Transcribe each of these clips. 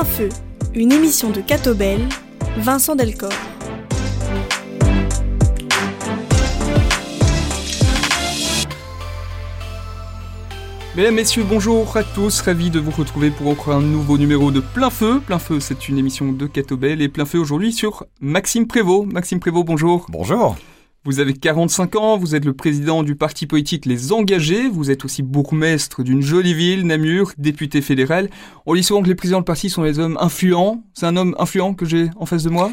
Plein Feu, une émission de Catobel, Vincent Delcor. Mesdames, Messieurs, bonjour à tous, ravi de vous retrouver pour encore un nouveau numéro de Plein Feu. Plein Feu, c'est une émission de Catobel et Plein Feu aujourd'hui sur Maxime Prévost. Maxime Prévost, bonjour. Bonjour. Vous avez 45 ans, vous êtes le président du parti politique Les Engagés, vous êtes aussi bourgmestre d'une jolie ville, Namur, député fédéral. On dit souvent que les présidents de parti sont des hommes influents. C'est un homme influent que j'ai en face de moi?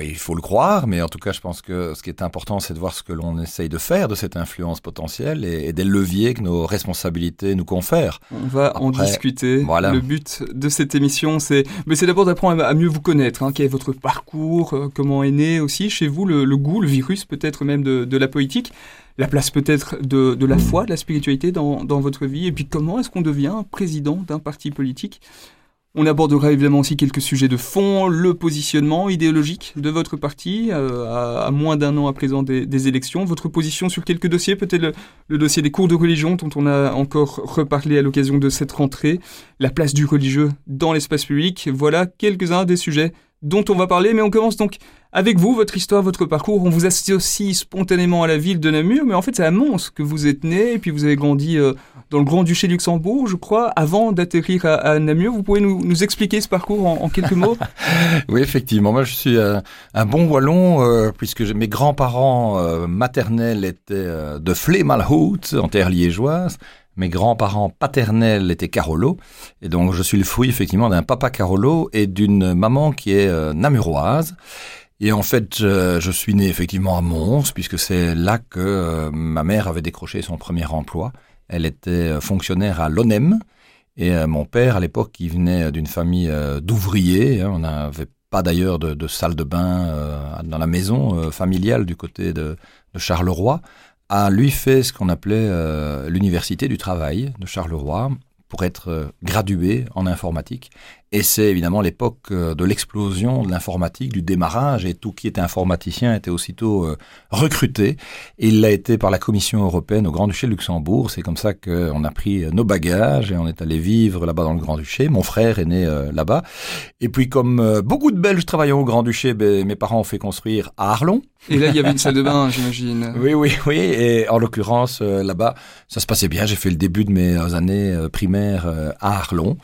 Il faut le croire, mais en tout cas, je pense que ce qui est important, c'est de voir ce que l'on essaye de faire de cette influence potentielle et, des leviers que nos responsabilités nous confèrent. On va en discuter. Voilà. Le but de cette émission, c'est, mais c'est d'abord d'apprendre à mieux vous connaître. Hein. Quel est votre parcours euh, Comment est né aussi chez vous le, goût, le virus peut-être même de, la politique la place peut-être de, la foi, de la spiritualité dans, dans votre vie, et puis comment est-ce qu'on devient président d'un parti politique? On abordera évidemment aussi quelques sujets de fond, le positionnement idéologique de votre parti, euh, à, moins d'un an à présent des, élections, votre position sur quelques dossiers, peut-être le, dossier des cours de religion dont on a encore reparlé à l'occasion de cette rentrée, la place du religieux dans l'espace public, voilà quelques-uns des sujets dont on va parler, mais on commence donc avec vous, votre histoire, votre parcours. On vous associe spontanément à la ville de Namur, mais en fait c'est à Mons que vous êtes né, et puis vous avez grandi euh, dans le Grand-Duché de Luxembourg, je crois, avant d'atterrir à, Namur. Vous pouvez nous, expliquer ce parcours en, quelques mots? Oui, effectivement. Moi, je suis euh, un bon wallon, euh, puisque mes grands-parents maternels étaient de Flemalhout, en terre liégeoise. Mes grands-parents paternels étaient Carolo, et donc je suis le fruit effectivement d'un papa Carolo et d'une maman qui est namuroise. Et en fait, je, suis né effectivement à Mons, puisque c'est là que euh, ma mère avait décroché son premier emploi. Elle était euh, fonctionnaire à l'ONEM. Et euh, mon père, à l'époque, qui venait d'une famille d'ouvriers, hein, on n'avait pas d'ailleurs de, salle de bain dans la maison familiale du côté de, de, Charleroi, a lui fait ce qu'on appelait l'université du travail de Charleroi pour être gradué en informatique. Et c'est évidemment l'époque euh, de l'explosion de l'informatique, du démarrage, et tout qui était informaticien était aussitôt euh, recruté. Et il l'a été par la Commission européenne au Grand-Duché de Luxembourg. C'est comme ça qu'on a pris euh, nos bagages et on est allé vivre là-bas dans le Grand-Duché. Mon frère est né là-bas. Et puis comme beaucoup de Belges travaillant au Grand-Duché, ben, mes parents ont fait construire à Arlon. Et là, il y avait une salle de bain, j'imagine. Oui, oui, oui. Et en l'occurrence, là-bas, ça se passait bien. J'ai fait le début de mes années primaires à Arlon.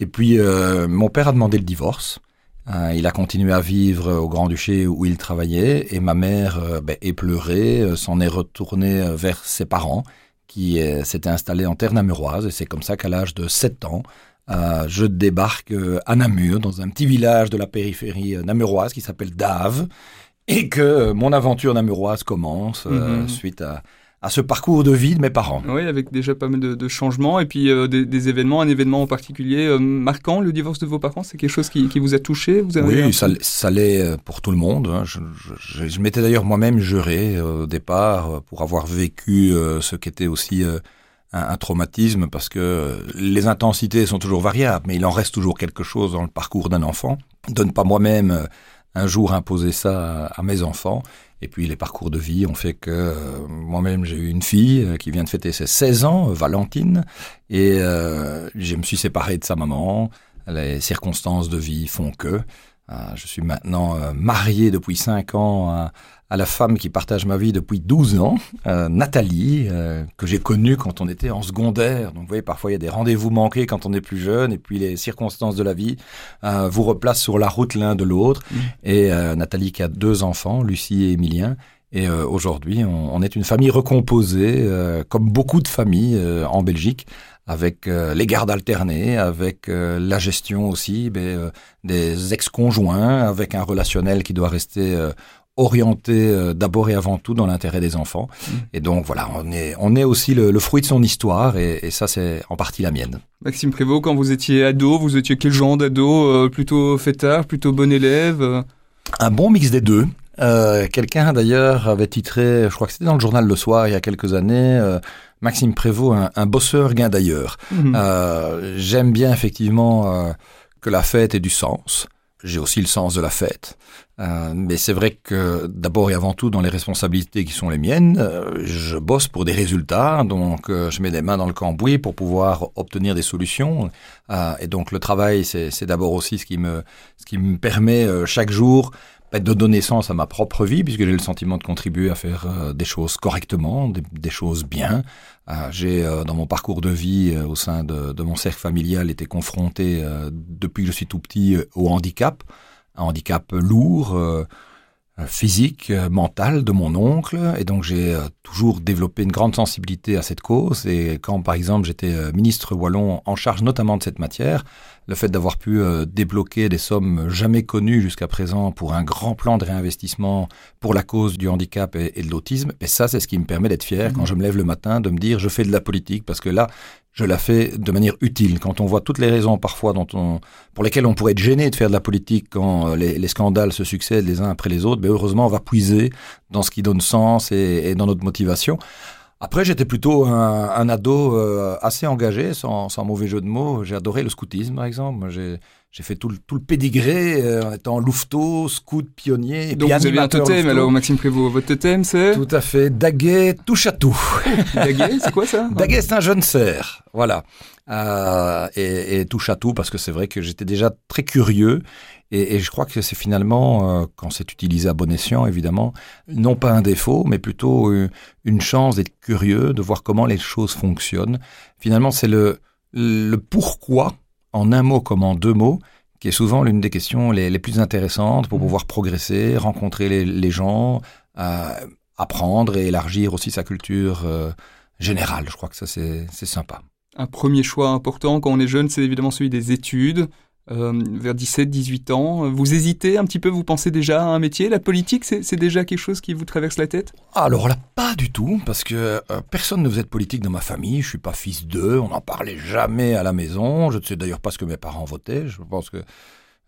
Et puis, euh, mon père a demandé le divorce. Euh, il a continué à vivre au Grand-Duché où il travaillait et ma mère, euh, ben, épleurée, euh, s'en est retournée vers ses parents qui s'étaient installés en terre namuroise et c'est comme ça qu'à l'âge de 7 ans, je débarque à Namur, dans un petit village de la périphérie namuroise qui s'appelle Dave et que mon aventure namuroise commence mm-hmm. suite à, à ce parcours de vie de mes parents. Oui, avec déjà pas mal de, changements et puis euh, des, événements, un événement en particulier euh, marquant, le divorce de vos parents, c'est quelque chose qui, vous a touché vous Oui, ça, ça l'est euh, pour tout le monde. Hein. Je, m'étais d'ailleurs moi-même juré au départ pour avoir vécu ce qu'était aussi un, traumatisme parce que les intensités sont toujours variables, mais il en reste toujours quelque chose dans le parcours d'un enfant. De ne pas moi-même un jour imposer ça à mes enfants et puis les parcours de vie ont fait que euh, moi-même j'ai eu une fille euh, qui vient de fêter ses 16 ans, euh, Valentine, et je me suis séparé de sa maman. Les circonstances de vie font que je suis maintenant marié depuis 5 ans à, à la femme qui partage ma vie depuis 12 ans, euh, Nathalie, euh, que j'ai connue quand on était en secondaire. Donc vous voyez, parfois il y a des rendez-vous manqués quand on est plus jeune, et puis les circonstances de la vie euh, vous replacent sur la route l'un de l'autre. Mmh. Et Nathalie qui a deux enfants, Lucie et Emilien. Et aujourd'hui, on, on, est une famille recomposée, comme beaucoup de familles en Belgique, avec les gardes alternés, avec la gestion aussi ben, des ex-conjoints, avec un relationnel qui doit rester orienté euh, d'abord et avant tout dans l'intérêt des enfants. Mmh. Et donc voilà, on est, on est aussi le, fruit de son histoire et, et ça c'est en partie la mienne. Maxime Prévost, quand vous étiez ado, vous étiez quel genre d'ado euh, Plutôt fêtard, plutôt bon élève euh? Un bon mix des deux. Euh, Quelqu'un d'ailleurs avait titré, je crois que c'était dans le journal Le Soir il y a quelques années, Maxime Prévost, un, un bosseur gain d'ailleurs. Mmh. J'aime bien effectivement que la fête ait du sens. J'ai aussi le sens de la fête. Euh, mais c'est vrai que d'abord et avant tout, dans les responsabilités qui sont les miennes, euh, je bosse pour des résultats, donc euh, je mets des mains dans le cambouis pour pouvoir obtenir des solutions. et donc le travail, c'est d'abord aussi ce qui me, ce qui me permet chaque jour bah, de donner sens à ma propre vie, puisque j'ai le sentiment de contribuer à faire des choses correctement, des, choses bien. j'ai, dans mon parcours de vie, au sein de, de, mon cercle familial, été confronté, depuis que je suis tout petit, au handicap un handicap lourd, euh, physique, euh, mental de mon oncle. Et donc j'ai euh, toujours développé une grande sensibilité à cette cause. Et quand par exemple j'étais ministre wallon en charge notamment de cette matière, le fait d'avoir pu débloquer des sommes jamais connues jusqu'à présent pour un grand plan de réinvestissement pour la cause du handicap et, de l'autisme, et ça c'est ce qui me permet d'être fier quand mmh. je me lève le matin, de me dire je fais de la politique parce que là je la fais de manière utile. Quand on voit toutes les raisons parfois dont on, pour lesquelles on pourrait être gêné de faire de la politique quand euh, les, scandales se succèdent les uns après les autres, mais ben, heureusement on va puiser dans ce qui donne sens et, dans notre motivation. Après, j'étais plutôt un, ado euh, assez engagé, sans, sans, mauvais jeu de mots. J'ai adoré le scoutisme, par exemple. J'ai j'ai fait tout le, tout le pédigré euh, en étant louveteau, scout, pionnier. Et Donc vous avez un totem alors Maxime Prévost, votre totem c'est Tout à fait, Daguet touche à tout. Daguet, c'est quoi ça Daguet c'est un jeune cerf, voilà. Euh, et, et, touche à tout parce que c'est vrai que j'étais déjà très curieux et, et je crois que c'est finalement, euh, quand c'est utilisé à bon escient évidemment, non pas un défaut mais plutôt une, une chance d'être curieux, de voir comment les choses fonctionnent. Finalement c'est le, le pourquoi en un mot comme en deux mots, qui est souvent l'une des questions les, plus intéressantes pour mmh. pouvoir progresser, rencontrer les, gens, euh, apprendre et élargir aussi sa culture euh, générale. Je crois que ça, c'est sympa. Un premier choix important quand on est jeune, c'est évidemment celui des études. Euh, vers 17, 18 ans. Vous hésitez un petit peu, vous pensez déjà à un métier? La politique, c'est déjà quelque chose qui vous traverse la tête? Alors là, pas du tout, parce que euh, personne ne faisait de politique dans ma famille. Je suis pas fils d'eux, on n'en parlait jamais à la maison. Je ne sais d'ailleurs pas ce que mes parents votaient. Je pense que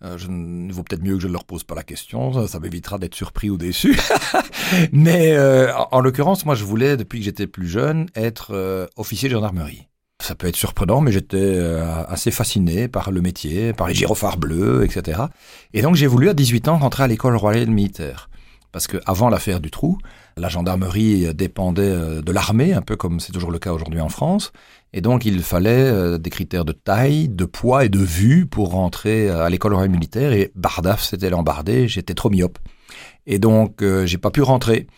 euh, je, il vaut peut-être mieux que je ne leur pose pas la question, ça, m'évitera d'être surpris ou déçu. Mais en, en l'occurrence, moi je voulais, depuis que j'étais plus jeune, être officier de gendarmerie. Ça peut être surprenant, mais j'étais euh, assez fasciné par le métier, par les gyrophares bleus, etc. Et donc j'ai voulu à 18 ans rentrer à l'école royale militaire. Parce que avant l'affaire du trou, la gendarmerie dépendait euh, de l'armée, un peu comme c'est toujours le cas aujourd'hui en France. Et donc il fallait euh, des critères de taille, de poids et de vue pour rentrer à l'école royale militaire. Et bardaf, c'était l'embardé, j'étais trop myope. Et donc j'ai pas pu rentrer.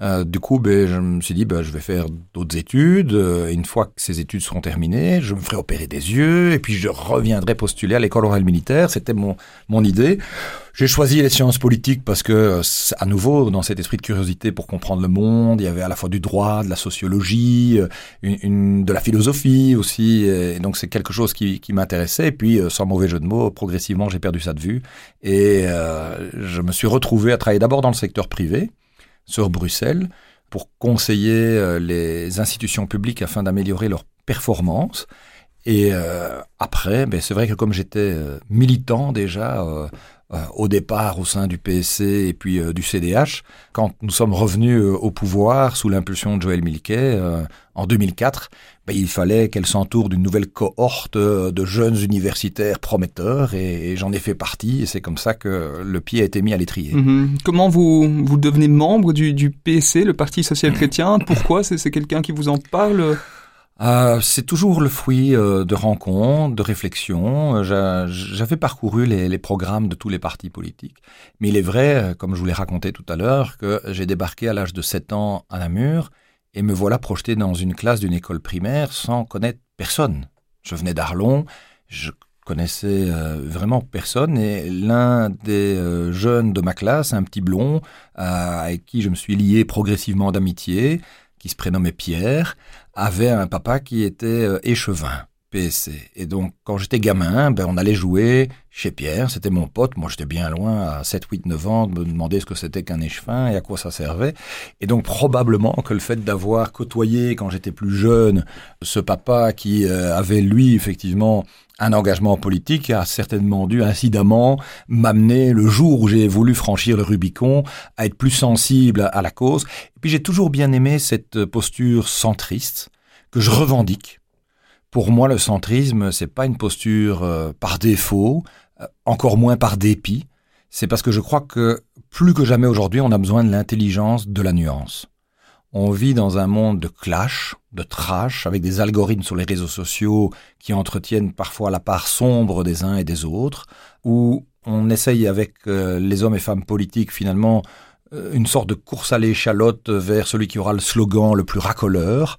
Euh, du coup, ben, je me suis dit, ben, je vais faire d'autres études. Euh, une fois que ces études seront terminées, je me ferai opérer des yeux et puis je reviendrai postuler à l'école orale militaire. C'était mon, mon idée. J'ai choisi les sciences politiques parce que, à nouveau, dans cet esprit de curiosité pour comprendre le monde, il y avait à la fois du droit, de la sociologie, euh, une, de la philosophie aussi. Et donc, c'est quelque chose qui, qui m'intéressait. Et puis, sans mauvais jeu de mots, progressivement, j'ai perdu ça de vue. Et je me suis retrouvé à travailler d'abord dans le secteur privé sur Bruxelles pour conseiller euh, les institutions publiques afin d'améliorer leur performance. Et euh, après, ben c'est vrai que comme j'étais euh, militant déjà au départ au sein du PSC et puis du CDH, quand nous sommes revenus au pouvoir sous l'impulsion de Joël Milquet en 2004, ben, il fallait qu'elle s'entoure d'une nouvelle cohorte de jeunes universitaires prometteurs et, j'en ai fait partie et c'est comme ça que le pied a été mis à l'étrier. Mhm. Comment vous, vous devenez membre du, du PSC, le Parti social chrétien? Pourquoi? C'est quelqu'un qui vous en parle? Euh, c'est toujours le fruit euh, de rencontres, de réflexions. J'avais parcouru les, programmes de tous les partis politiques. Mais il est vrai, comme je vous l'ai raconté tout à l'heure, que j'ai débarqué à l'âge de 7 ans à Namur et me voilà projeté dans une classe d'une école primaire sans connaître personne. Je venais d'Arlon, je connaissais euh, vraiment personne et l'un des euh, jeunes de ma classe, un petit blond, euh, avec qui je me suis lié progressivement d'amitié, qui se prénommait Pierre, avait un papa qui était échevin. Et donc, quand j'étais gamin, ben, on allait jouer chez Pierre, c'était mon pote, moi j'étais bien loin, à 7, 8, 9 ans, de me demander ce que c'était qu'un échevin et à quoi ça servait. Et donc, probablement que le fait d'avoir côtoyé, quand j'étais plus jeune, ce papa qui euh, avait, lui, effectivement, un engagement politique a certainement dû incidemment m'amener le jour où j'ai voulu franchir le Rubicon à être plus sensible à la cause. Et puis j'ai toujours bien aimé cette posture centriste que je revendique pour moi, le centrisme, c'est pas une posture euh, par défaut, euh, encore moins par dépit. c'est parce que je crois que plus que jamais aujourd'hui, on a besoin de l'intelligence, de la nuance. On vit dans un monde de clash, de trash, avec des algorithmes sur les réseaux sociaux qui entretiennent parfois la part sombre des uns et des autres, où on essaye avec euh, les hommes et femmes politiques finalement une sorte de course à l'échalote vers celui qui aura le slogan le plus racoleur,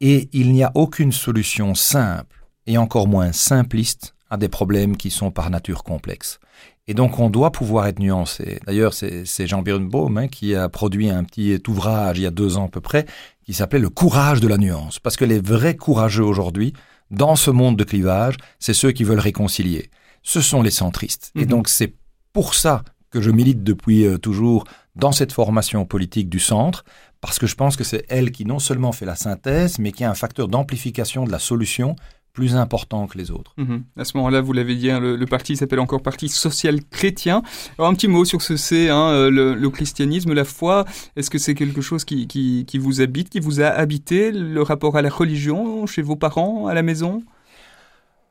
et il n'y a aucune solution simple, et encore moins simpliste, à des problèmes qui sont par nature complexes. Et donc on doit pouvoir être nuancé. D'ailleurs, c'est Jean Birnbaum hein, qui a produit un petit ouvrage il y a deux ans à peu près qui s'appelait Le courage de la nuance. Parce que les vrais courageux aujourd'hui, dans ce monde de clivage, c'est ceux qui veulent réconcilier. Ce sont les centristes. Et mhm. donc c'est pour ça que je milite depuis euh, toujours dans cette formation politique du centre, parce que je pense que c'est elle qui non seulement fait la synthèse, mais qui est un facteur d'amplification de la solution plus important que les autres. Mhm. À ce moment-là, vous l'avez dit, hein, le, parti s'appelle encore Parti social chrétien. Alors un petit mot sur ce c'est, hein, euh, le, christianisme, la foi. Est-ce que c'est quelque chose qui, qui, vous habite, qui vous a habité, le rapport à la religion chez vos parents, à la maison?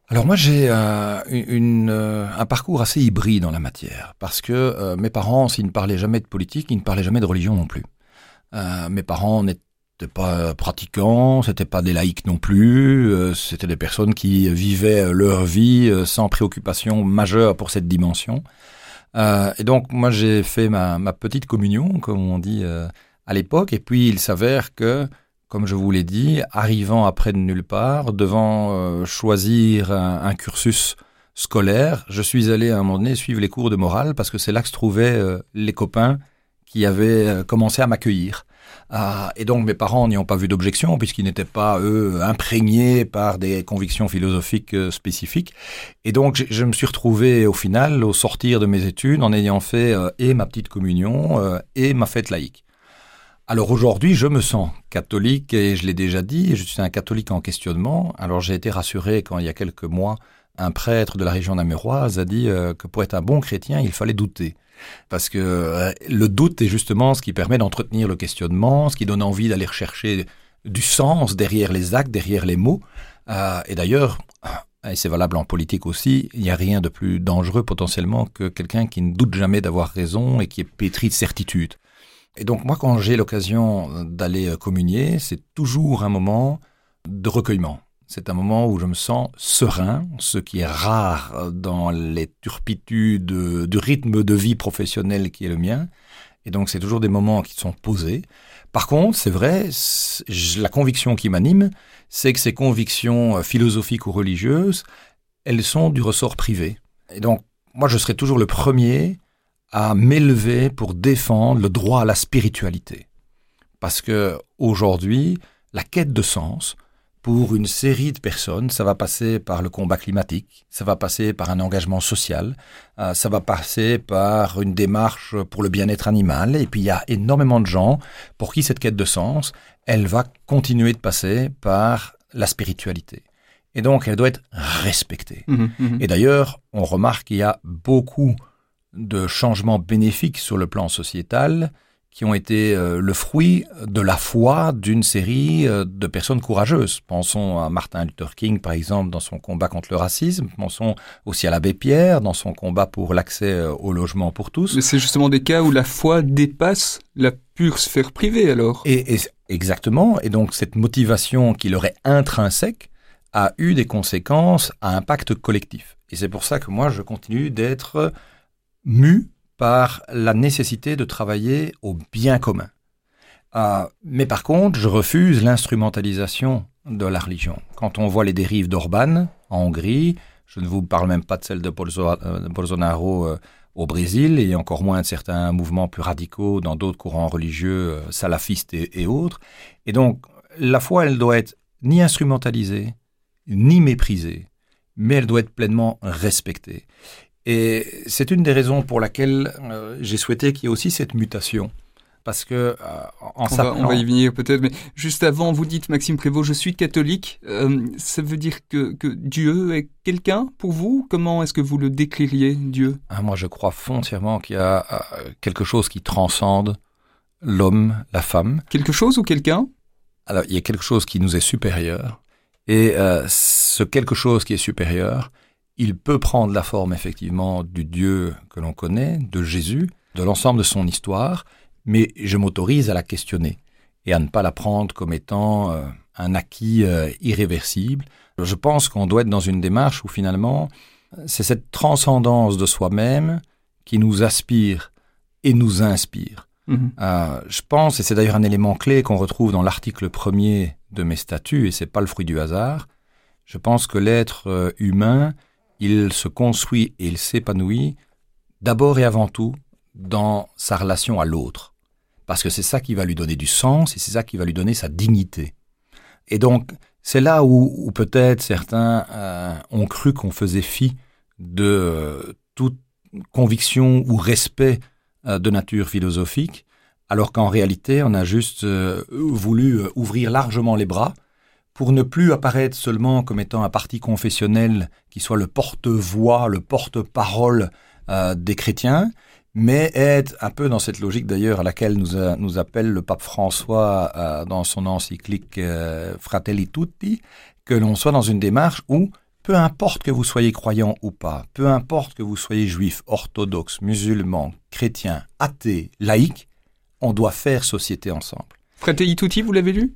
Alors moi j'ai euh, une, euh, un parcours assez hybride en la matière parce que mes parents, s'ils ne parlaient jamais de politique, ils ne parlaient jamais de religion non plus. Mes parents n'étaient pas pratiquants, c'était pas des laïcs non plus, euh, c'était des personnes qui vivaient leur vie euh, sans préoccupation majeure pour cette dimension. Euh, et donc moi j'ai fait ma, ma, petite communion, comme on dit à l'époque, et puis il s'avère que, comme je vous l'ai dit, arrivant après de nulle part, devant choisir un, un, cursus scolaire, je suis allé à un moment donné suivre les cours de morale parce que c'est là que se trouvaient les copains qui avaient commencé à m'accueillir. Ah, et donc mes parents n'y ont pas vu d'objection puisqu'ils n'étaient pas, eux, imprégnés par des convictions philosophiques euh, spécifiques. Et donc je, me suis retrouvé au final, au sortir de mes études, en ayant fait euh, et ma petite communion euh, et ma fête laïque. Alors aujourd'hui, je me sens catholique et je l'ai déjà dit, je suis un catholique en questionnement. Alors j'ai été rassuré quand il y a quelques mois, un prêtre de la région namuroise a dit que pour être un bon chrétien, il fallait douter. Parce que euh, le doute est justement ce qui permet d'entretenir le questionnement, ce qui donne envie d'aller rechercher du sens derrière les actes, derrière les mots. Euh, et d'ailleurs, et c'est valable en politique aussi, il n'y a rien de plus dangereux potentiellement que quelqu'un qui ne doute jamais d'avoir raison et qui est pétri de certitude. Et donc moi, quand j'ai l'occasion d'aller communier, c'est toujours un moment de recueillement. C'est un moment où je me sens serein, ce qui est rare dans les turpitudes du rythme de vie professionnel qui est le mien. Et donc c'est toujours des moments qui sont posés. Par contre, c'est vrai, la conviction qui m'anime, c'est que ces convictions euh, philosophiques ou religieuses, elles sont du ressort privé. Et donc, moi, je serai toujours le premier à m'élever pour défendre le droit à la spiritualité. Parce que aujourd'hui, la quête de sens, pour une série de personnes. Ça va passer par le combat climatique, ça va passer par un engagement social, euh, ça va passer par une démarche pour le bien-être animal. Et puis il y a énormément de gens pour qui cette quête de sens, elle va continuer de passer par la spiritualité. Et donc elle doit être respectée. Mmh mmh Et d'ailleurs, on remarque qu'il y a beaucoup de changements bénéfiques sur le plan sociétal qui ont été euh, le fruit de la foi d'une série euh, de personnes courageuses. Pensons à Martin Luther King, par exemple, dans son combat contre le racisme. Pensons aussi à l'abbé Pierre, dans son combat pour l'accès euh, au logement pour tous. Mais c'est justement des cas où la foi dépasse la pure sphère privée, alors. Et, exactement. Et donc, cette motivation qui leur est intrinsèque a eu des conséquences à impact collectif. Et c'est pour ça que moi, je continue d'être mu par la nécessité de travailler au bien commun. Euh, mais par contre, je refuse l'instrumentalisation de la religion. Quand on voit les dérives d'Orban en Hongrie, je ne vous parle même pas de celle de euh, Bolsonaro euh, au Brésil et encore moins de certains mouvements plus radicaux dans d'autres courants religieux salafistes et, et, autres. Et donc, la foi, elle doit être ni instrumentalisée, ni méprisée, mais elle doit être pleinement respectée. Et c'est une des raisons pour laquelle euh, j'ai souhaité qu'il y ait aussi cette mutation. Parce que euh, en on va, on va y venir peut-être, mais juste avant, vous dites Maxime Prévost, je suis catholique. Euh, ça veut dire que, que Dieu est quelqu'un pour vous? Comment est-ce que vous le décririez, Dieu? Ah, Moi, je crois foncièrement qu'il y a quelque chose qui transcende l'homme, la femme. Quelque chose ou quelqu'un? Alors, il y a quelque chose qui nous est supérieur. Et ce quelque chose qui est supérieur, il peut prendre la forme effectivement du Dieu que l'on connaît, de Jésus, de l'ensemble de son histoire, mais je m'autorise à la questionner et à ne pas la prendre comme étant euh, un acquis euh, irréversible. Je pense qu'on doit être dans une démarche où finalement c'est cette transcendance de soi-même qui nous aspire et nous inspire. Mhm. Euh, je pense, et c'est d'ailleurs un élément clé qu'on retrouve dans l'article premier de mes statuts, et c'est pas le fruit du hasard, je pense que l'être humain il se construit et il s'épanouit d'abord et avant tout dans sa relation à l'autre. Parce que c'est ça qui va lui donner du sens et c'est ça qui va lui donner sa dignité. Et donc, c'est là où, peut-être certains euh, ont cru qu'on faisait fi de euh, toute conviction ou respect euh, de nature philosophique, alors qu'en réalité, on a juste voulu ouvrir largement les bras pour ne plus apparaître seulement comme étant un parti confessionnel qui soit le porte-voix, le porte-parole euh, des chrétiens, mais être un peu dans cette logique d'ailleurs à laquelle nous, appelle le pape François euh, dans son encyclique euh, Fratelli Tutti, que l'on soit dans une démarche où peu importe que vous soyez croyant ou pas, peu importe que vous soyez juif, orthodoxe, musulman, chrétien, athée, laïque, on doit faire société ensemble. Fratelli Tutti, vous l'avez lu?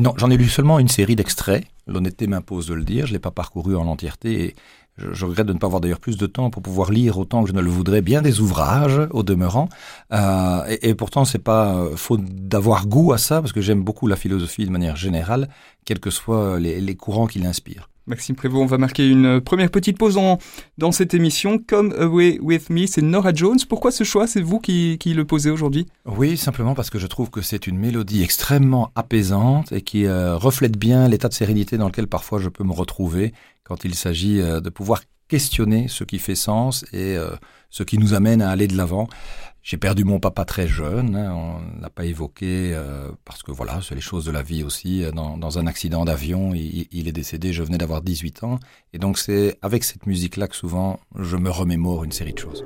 Non, j'en ai lu seulement une série d'extraits. L'honnêteté m'impose de le dire. Je l'ai pas parcouru en entièreté et je, regrette de ne pas avoir d'ailleurs plus de temps pour pouvoir lire autant que je ne le voudrais bien des ouvrages au demeurant. Euh, et, pourtant, c'est pas euh, faute d'avoir goût à ça parce que j'aime beaucoup la philosophie de manière générale, quels que soient les courants qui l'inspirent. Maxime Prévost, on va marquer une première petite pause dans cette émission. Come Away With Me, c'est Nora Jones. Pourquoi ce choix? C'est vous qui, qui, le posez aujourd'hui? Oui, simplement parce que je trouve que c'est une mélodie extrêmement apaisante et qui euh, reflète bien l'état de sérénité dans lequel parfois je peux me retrouver quand il s'agit euh, de pouvoir questionner ce qui fait sens et euh, ce qui nous amène à aller de l'avant. J'ai perdu mon papa très jeune, hein, on l'a pas évoqué euh, parce que voilà, c'est les choses de la vie aussi. Dans, dans un accident d'avion, il, est décédé, je venais d'avoir 18 ans. Et donc c'est avec cette musique-là que souvent je me remémore une série de choses.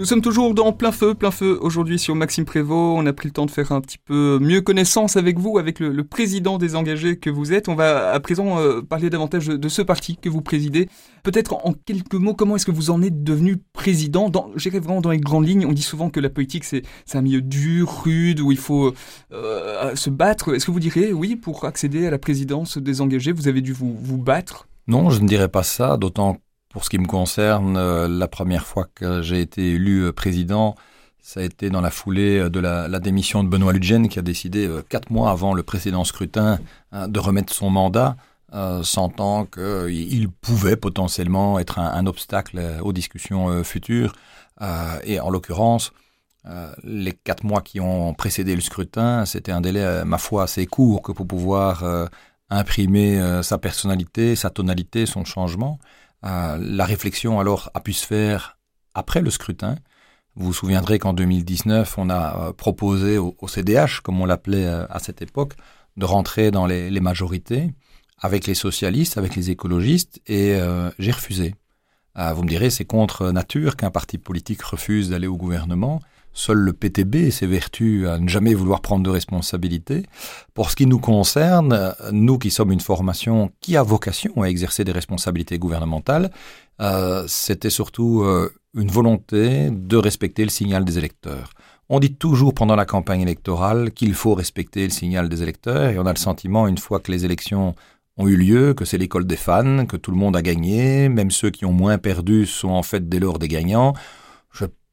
Nous sommes toujours dans plein feu, plein feu aujourd'hui sur Maxime Prévost. On a pris le temps de faire un petit peu mieux connaissance avec vous, avec le, président des engagés que vous êtes. On va à présent euh, parler davantage de, ce parti que vous présidez. Peut-être en quelques mots, comment est-ce que vous en êtes devenu président J'irai vraiment dans les grandes lignes. On dit souvent que la politique c'est un milieu dur, rude, où il faut euh, se battre. Est-ce que vous direz oui pour accéder à la présidence des engagés, vous avez dû vous, battre? Non, je ne dirais pas ça, d'autant pour ce qui me concerne, euh, la première fois que j'ai été élu euh, président, ça a été dans la foulée euh, de la, démission de Benoît Ludgen qui a décidé quatre mois avant le précédent scrutin hein, de remettre son mandat, sentant qu'il pouvait potentiellement être un, obstacle aux discussions futures. et en l'occurrence, les quatre mois qui ont précédé le scrutin, c'était un délai, ma foi, assez court que pour pouvoir imprimer sa personnalité, sa tonalité, son changement. Euh, la réflexion alors a pu se faire après le scrutin. Vous vous souviendrez qu'en 2019, on a euh, proposé au, CDH, comme on l'appelait euh, à cette époque, de rentrer dans les, majorités avec les socialistes, avec les écologistes, et j'ai refusé. vous me direz, c'est contre nature qu'un parti politique refuse d'aller au gouvernement. Seul le PTB s'évertue à ne jamais vouloir prendre de responsabilités. Pour ce qui nous concerne, nous qui sommes une formation qui a vocation à exercer des responsabilités gouvernementales, euh, c'était surtout euh, une volonté de respecter le signal des électeurs. On dit toujours pendant la campagne électorale qu'il faut respecter le signal des électeurs et on a le sentiment, une fois que les élections ont eu lieu, que c'est l'école des fans, que tout le monde a gagné, même ceux qui ont moins perdu sont en fait dès lors des gagnants.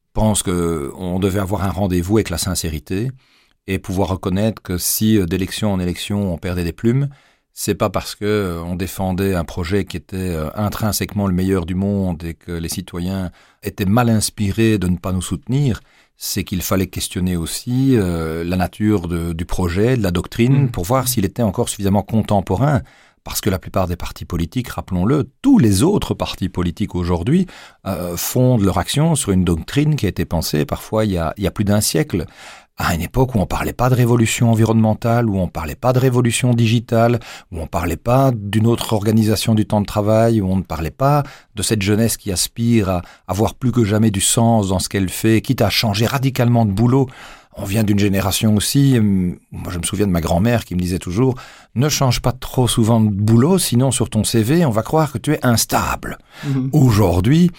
Je pense qu'on devait avoir un rendez-vous avec la sincérité et pouvoir reconnaître que si euh, d'élection en élection on perdait des plumes, c'est pas parce que euh, on défendait un projet qui était euh, intrinsèquement le meilleur du monde et que les citoyens étaient mal inspirés de ne pas nous soutenir, c'est qu'il fallait questionner aussi la nature du projet, de la doctrine, mmh. pour voir s'il était encore suffisamment contemporain parce que la plupart des partis politiques, rappelons-le, tous les autres partis politiques aujourd'hui euh, fondent leur action sur une doctrine qui a été pensée parfois il y a, il y a plus d'un siècle à une époque où on parlait pas de révolution environnementale, où on parlait pas de révolution digitale, où on parlait pas d'une autre organisation du temps de travail, où on ne parlait pas de cette jeunesse qui aspire à avoir plus que jamais du sens dans ce qu'elle fait, quitte à changer radicalement de boulot on vient d'une génération aussi, hum, moi je me souviens de ma grand-mère qui me disait toujours, ne change pas trop souvent de boulot, sinon sur ton CV, on va croire que tu es instable. Mhm. Aujourd'hui,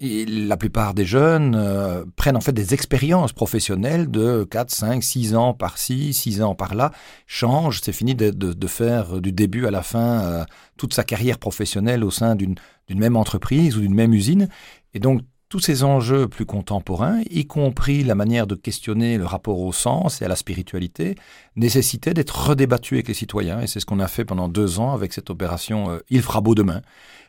la plupart des jeunes euh, prennent en fait des expériences professionnelles de 4, 5, 6 ans par-ci, 6 ans par-là, changent, c'est fini de, faire du début à la fin euh, toute sa carrière professionnelle au sein d'une même entreprise ou d'une même usine. Et donc tous ces enjeux plus contemporains, y compris la manière de questionner le rapport au sens et à la spiritualité, nécessitaient d'être redébattus avec les citoyens. Et c'est ce qu'on a fait pendant deux ans avec cette opération euh, Il fera beau demain,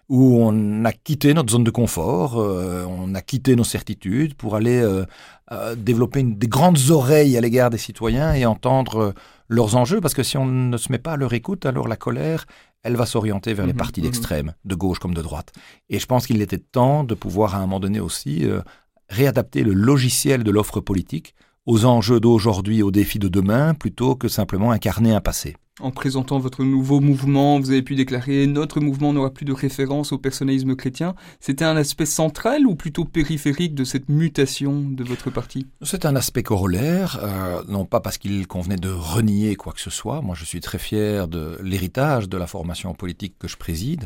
où on a quitté notre zone de confort, euh, on a quitté nos certitudes pour aller euh, développer des grandes oreilles à l'égard des citoyens et entendre leurs enjeux, parce que si on ne se met pas à leur écoute, alors la colère, elle va s'orienter vers les mhm, partis mhm. d'extrême, de gauche comme de droite. Et je pense qu'il était temps de pouvoir à un moment donné aussi euh, réadapter le logiciel de l'offre politique aux enjeux d'aujourd'hui, aux défis de demain, plutôt que simplement incarner un passé. En présentant votre nouveau mouvement, vous avez pu déclarer notre mouvement n'aura plus de référence au personnalisme chrétien. C'était un aspect central ou plutôt périphérique de cette mutation de votre parti? C'est un aspect corollaire, euh, non pas parce qu'il convenait de renier quoi que ce soit. Moi, je suis très fier de l'héritage de la formation politique que je préside.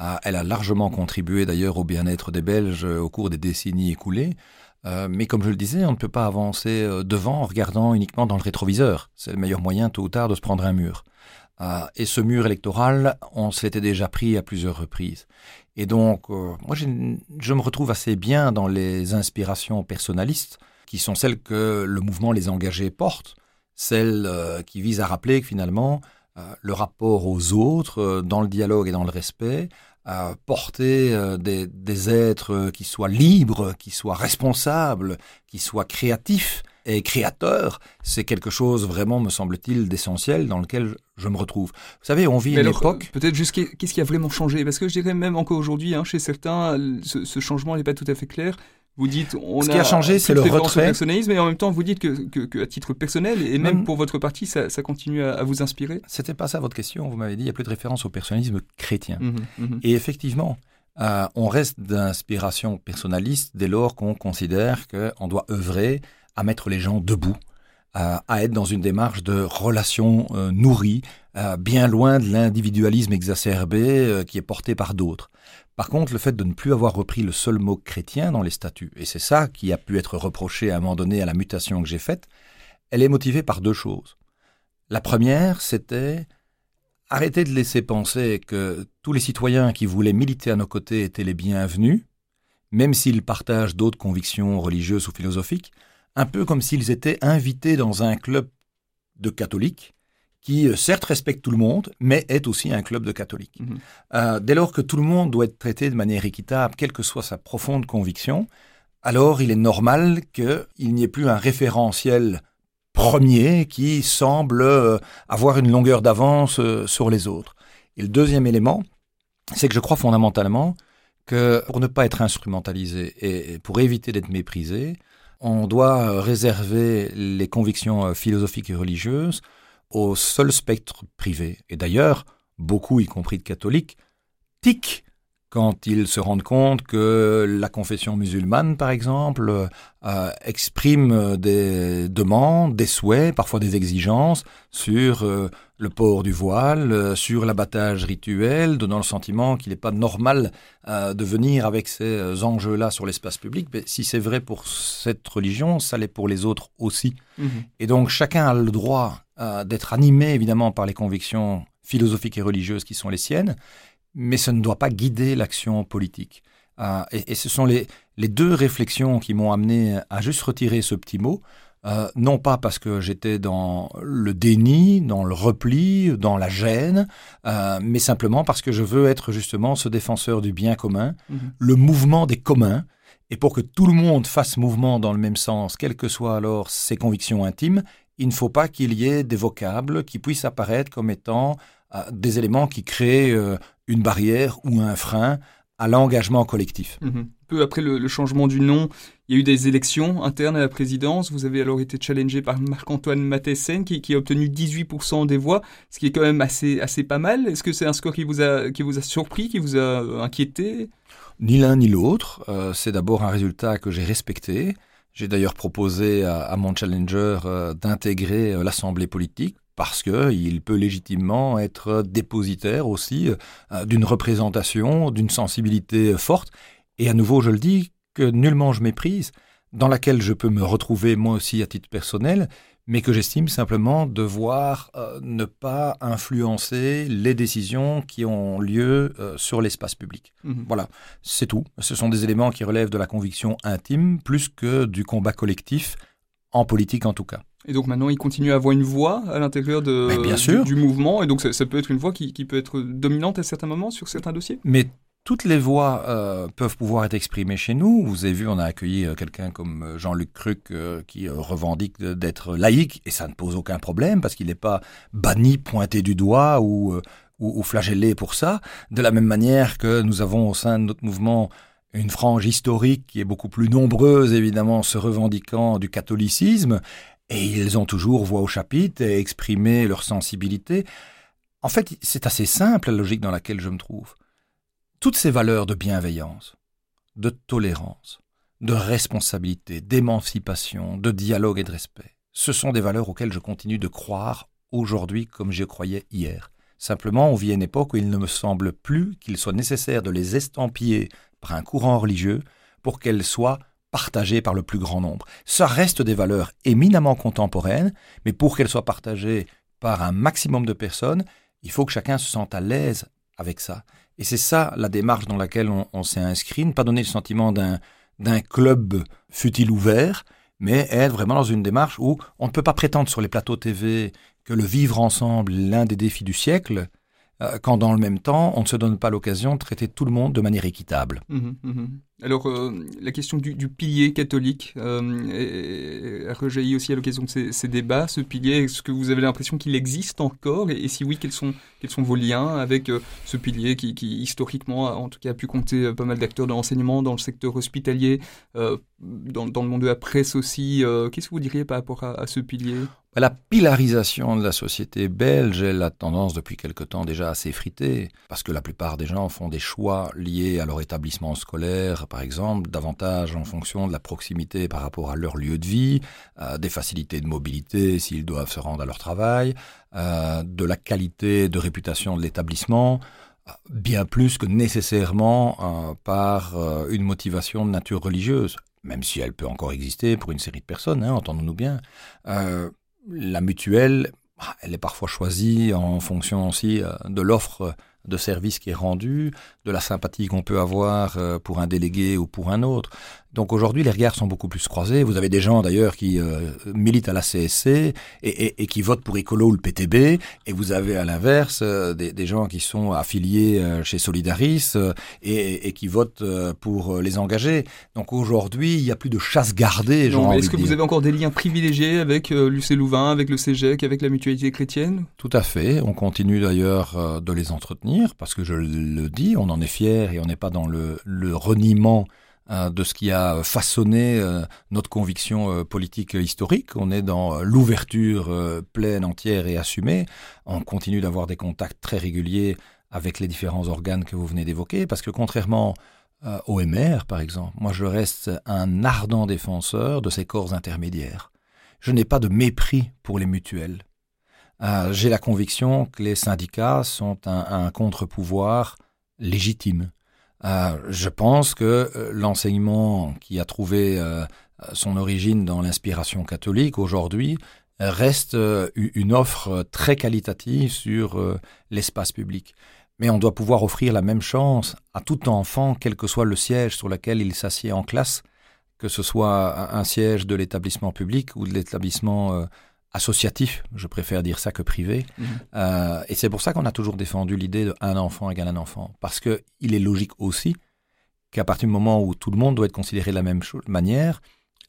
Euh, elle a largement contribué d'ailleurs au bien-être des Belges au cours des décennies écoulées. Euh, mais comme je le disais, on ne peut pas avancer devant en regardant uniquement dans le rétroviseur. C'est le meilleur moyen, tôt ou tard, de se prendre un mur. Euh, et ce mur électoral, on se l'était déjà pris à plusieurs reprises. Et donc, euh, moi, je me retrouve assez bien dans les inspirations personnalistes, qui sont celles que le mouvement Les Engagés porte, celles euh, qui visent à rappeler que finalement, le rapport aux autres, dans le dialogue et dans le respect, porter des, êtres qui soient libres, qui soient responsables, qui soient créatifs, et créateur, c'est quelque chose vraiment, me semble-t-il, d'essentiel dans lequel je me retrouve. Vous savez, on vit une époque... Peut-être juste qu'est-ce qui a vraiment changé? Parce que je dirais même encore aujourd'hui, hein, chez certains, ce, changement n'est pas tout à fait clair. Vous dites, on Ce qui a, changé, c'est le retrait. personnalisme, mais en même temps, vous dites que, que, à titre personnel, et même pour votre parti, ça, ça continue à, vous inspirer? C'était pas ça votre question. Vous m'avez dit, il n'y a plus de référence au personnalisme chrétien. Mmh mmh et effectivement, euh, on reste d'inspiration personnaliste dès lors qu'on considère qu'on doit œuvrer à mettre les gens debout, à être dans une démarche de relation euh, nourrie, euh, bien loin de l'individualisme exacerbé qui est porté par d'autres. Par contre, le fait de ne plus avoir repris le seul mot chrétien dans les statuts, et c'est ça qui a pu être reproché à un moment donné à la mutation que j'ai faite, elle est motivée par deux choses. La première, c'était arrêter de laisser penser que tous les citoyens qui voulaient militer à nos côtés étaient les bienvenus, même s'ils partagent d'autres convictions religieuses ou philosophiques, un peu comme s'ils étaient invités dans un club de catholiques qui euh, certes respecte tout le monde, mais est aussi un club de catholiques. Mhm. Euh, dès lors que tout le monde doit être traité de manière équitable, quelle que soit sa profonde conviction, alors il est normal qu'il n'y ait plus un référentiel premier qui semble euh, avoir une longueur d'avance sur les autres. Et le deuxième élément, c'est que je crois fondamentalement que pour ne pas être instrumentalisé et pour éviter d'être méprisé, on doit réserver les convictions philosophiques et religieuses au seul spectre privé. Et d'ailleurs, beaucoup, y compris de catholiques, tiquent quand ils se rendent compte que la confession musulmane, par exemple, euh, exprime des demandes, des souhaits, parfois des exigences sur euh, le port du voile, euh, sur l'abattage rituel, donnant le sentiment qu'il n'est pas normal de venir avec ces enjeux-là sur l'espace public. Mais si c'est vrai pour cette religion, ça l'est pour les autres aussi. Mhm. Et donc chacun a le droit d'être animé évidemment par les convictions philosophiques et religieuses qui sont les siennes, mais ça ne doit pas guider l'action politique. Euh, et, ce sont les, deux réflexions qui m'ont amené à juste retirer ce petit mot, euh, non pas parce que j'étais dans le déni, dans le repli, dans la gêne, euh, mais simplement parce que je veux être justement ce défenseur du bien commun, mhm. le mouvement des communs, et pour que tout le monde fasse mouvement dans le même sens, quelles que soient alors ses convictions intimes, il ne faut pas qu'il y ait des vocables qui puissent apparaître comme étant des éléments qui créent une barrière ou un frein à l'engagement collectif. Mhm. Peu après le, changement du nom, il y a eu des élections internes à la présidence. Vous avez alors été challengé par Marc-Antoine Mathessen qui, a obtenu 18% des voix, ce qui est quand même assez, assez pas mal. Est-ce que c'est un score qui vous, a, qui vous a surpris, qui vous a inquiété? Ni l'un ni l'autre. Euh, c'est d'abord un résultat que j'ai respecté. J'ai d'ailleurs proposé à, mon challenger euh, d'intégrer euh, l'Assemblée politique parce qu'il peut légitimement être dépositaire aussi euh, d'une représentation, d'une sensibilité forte. Et à nouveau, je le dis, que nullement je méprise, dans laquelle je peux me retrouver moi aussi à titre personnel, mais que j'estime simplement devoir euh, ne pas influencer les décisions qui ont lieu euh, sur l'espace public. Mhm. Voilà, c'est tout. Ce sont des éléments qui relèvent de la conviction intime plus que du combat collectif, en politique en tout cas. Et donc maintenant, il continue à avoir une voix à l'intérieur de, Du, mouvement, et donc ça, peut être une voix qui, peut être dominante à certains moments sur certains dossiers? Mais toutes les voix euh, peuvent pouvoir être exprimées chez nous. Vous avez vu, on a accueilli euh, quelqu'un comme euh, Jean-Luc Cruc qui revendique d'être laïque, et ça ne pose aucun problème parce qu'il n'est pas banni, pointé du doigt ou, ou, ou flagellé pour ça. De la même manière que nous avons au sein de notre mouvement une frange historique qui est beaucoup plus nombreuse, évidemment, se revendiquant du catholicisme, et ils ont toujours voix au chapitre et exprimé leur sensibilité. En fait, c'est assez simple la logique dans laquelle je me trouve. Toutes ces valeurs de bienveillance, de tolérance, de responsabilité, d'émancipation, de dialogue et de respect, ce sont des valeurs auxquelles je continue de croire aujourd'hui comme je croyais hier. Simplement, on vit une époque où il ne me semble plus qu'il soit nécessaire de les estampiller par un courant religieux pour qu'elles soient partagées par le plus grand nombre. Ça reste des valeurs éminemment contemporaines, mais pour qu'elles soient partagées par un maximum de personnes, il faut que chacun se sente à l'aise avec ça. Et c'est ça la démarche dans laquelle on, s'est inscrit, ne pas donner le sentiment d'un club fut-il ouvert, mais être vraiment dans une démarche où on ne peut pas prétendre sur les plateaux TV que le vivre ensemble est l'un des défis du siècle, euh, quand dans le même temps, on ne se donne pas l'occasion de traiter tout le monde de manière équitable. Mmh mmh Alors, euh, la question du, pilier catholique euh, a rejailli aussi à l'occasion de ces, débats. Ce pilier, est-ce que vous avez l'impression qu'il existe encore? Et, si oui, quels sont, quels sont vos liens avec euh, ce pilier qui, historiquement, a, en tout cas, a pu compter pas mal d'acteurs de l'enseignement dans le secteur hospitalier, dans, le monde de la presse aussi Qu'est-ce que vous diriez par rapport à ce pilier? La pilarisation de la société belge, elle a tendance depuis quelque temps déjà à s'effriter, parce que la plupart des gens font des choix liés à leur établissement scolaire, par exemple, davantage en fonction de la proximité par rapport à leur lieu de vie, euh, des facilités de mobilité s'ils doivent se rendre à leur travail, euh, de la qualité de réputation de l'établissement, euh, bien plus que nécessairement par une motivation de nature religieuse même si elle peut encore exister pour une série de personnes, hein, entendons-nous bien la mutuelle, ah, elle est parfois choisie en fonction aussi euh, de l'offre de service qui est rendue, de la sympathie qu'on peut avoir euh, pour un délégué ou pour un autre. Donc aujourd'hui, les regards sont beaucoup plus croisés. Vous avez des gens d'ailleurs qui euh, militent à la CSC et, qui votent pour Écolo ou le PTB, et vous avez à l'inverse euh, des, gens qui sont affiliés chez Solidaris et, qui votent pour les engagés. Donc aujourd'hui, il n'y a plus de chasse gardée. Est-ce que vous avez encore des liens privilégiés avec l'UC Louvain, avec le CEGEC, avec la Mutualité chrétienne? Tout à fait. On continue d'ailleurs de les entretenir parce que je le dis, on en est fier et on n'est pas dans le, le reniement euh, de ce qui a façonné euh, notre conviction euh, politique historique. On est dans l'ouverture pleine, entière et assumée. On continue d'avoir des contacts très réguliers avec les différents organes que vous venez d'évoquer, parce que contrairement au MR, par exemple, moi je reste un ardent défenseur de ces corps intermédiaires. Je n'ai pas de mépris pour les mutuelles. J'ai la conviction que les syndicats sont un contre-pouvoir légitime. Euh, je pense que euh, l'enseignement qui a trouvé euh, son origine dans l'inspiration catholique aujourd'hui reste une offre très qualitative sur l'espace public. Mais on doit pouvoir offrir la même chance à tout enfant, quel que soit le siège sur lequel il s'assied en classe, que ce soit un siège de l'établissement public ou de l'établissement associatif, je préfère dire ça que privé. Mhm. Euh, et c'est pour ça qu'on a toujours défendu l'idée de un enfant égale un enfant. Parce que il est logique aussi qu'à partir du moment où tout le monde doit être considéré de la même manière,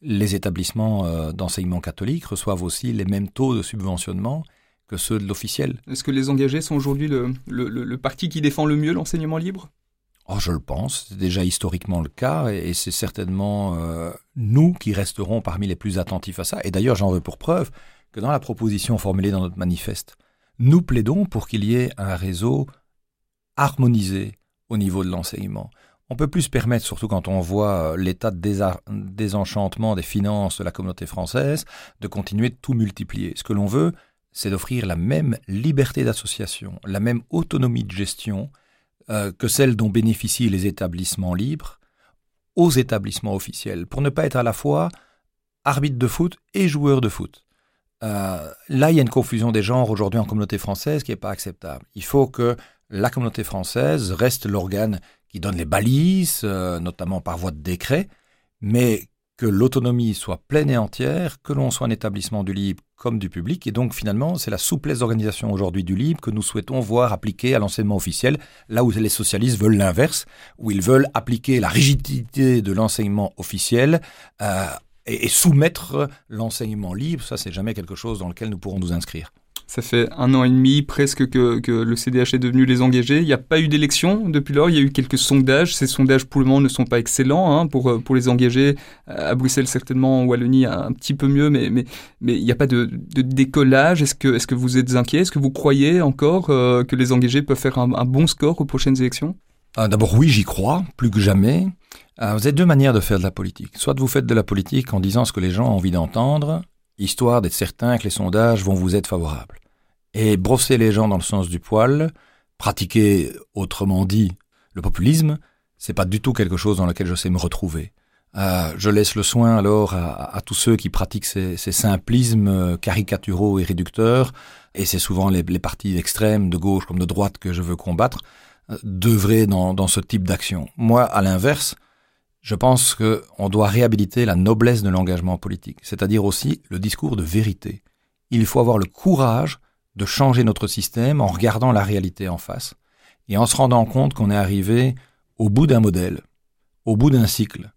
les établissements euh, d'enseignement catholique reçoivent aussi les mêmes taux de subventionnement que ceux de l'officiel. Est-ce que les engagés sont aujourd'hui le, le, parti qui défend le mieux l'enseignement libre? Oh, je le pense, c'est déjà historiquement le cas, et, c'est certainement euh, nous qui resterons parmi les plus attentifs à ça. Et d'ailleurs, j'en veux pour preuve que dans la proposition formulée dans notre manifeste, nous plaidons pour qu'il y ait un réseau harmonisé au niveau de l'enseignement. On peut plus se permettre, surtout quand on voit euh, l'état de désenchantement des finances de la communauté française, de continuer de tout multiplier. Ce que l'on veut, c'est d'offrir la même liberté d'association, la même autonomie de gestion euh, que celle dont bénéficient les établissements libres aux établissements officiels, pour ne pas être à la fois arbitre de foot et joueur de foot. Euh, là, il y a une confusion des genres aujourd'hui en communauté française qui n'est pas acceptable. Il faut que la communauté française reste l'organe qui donne les balises, euh, notamment par voie de décret, mais que l'autonomie soit pleine et entière, que l'on soit un établissement du libre comme du public. Et donc, finalement, c'est la souplesse d'organisation aujourd'hui du libre que nous souhaitons voir appliquée à l'enseignement officiel, là où les socialistes veulent l'inverse, où ils veulent appliquer la rigidité de l'enseignement officiel euh, et, soumettre l'enseignement libre, ça c'est jamais quelque chose dans lequel nous pourrons nous inscrire. Ça fait un an et demi presque que, le CDH est devenu les engagés. Il n'y a pas eu d'élection depuis lors. Il y a eu quelques sondages. Ces sondages pour le moment ne sont pas excellents hein, pour, pour les engagés. À Bruxelles certainement, en Wallonie un petit peu mieux, mais, mais, mais il n'y a pas de, décollage. Est-ce que, est que vous êtes inquiet Est-ce que vous croyez encore euh, que les engagés peuvent faire un, un bon score aux prochaines élections? Ah, D'abord oui, j'y crois, plus que jamais. Euh, vous avez deux manières de faire de la politique. Soit vous faites de la politique en disant ce que les gens ont envie d'entendre, histoire d'être certain que les sondages vont vous être favorables. Et brosser les gens dans le sens du poil, pratiquer, autrement dit, le populisme, c'est pas du tout quelque chose dans lequel je sais me retrouver. Euh, je laisse le soin alors à, tous ceux qui pratiquent ces, simplismes caricaturaux et réducteurs, et c'est souvent les, partis extrêmes, de gauche comme de droite, que je veux combattre, euh, d'œuvrer dans ce type d'action. Moi, à l'inverse, je pense qu'on doit réhabiliter la noblesse de l'engagement politique, c'est-à-dire aussi le discours de vérité. Il faut avoir le courage de changer notre système en regardant la réalité en face et en se rendant compte qu'on est arrivé au bout d'un modèle au bout d'un cycle.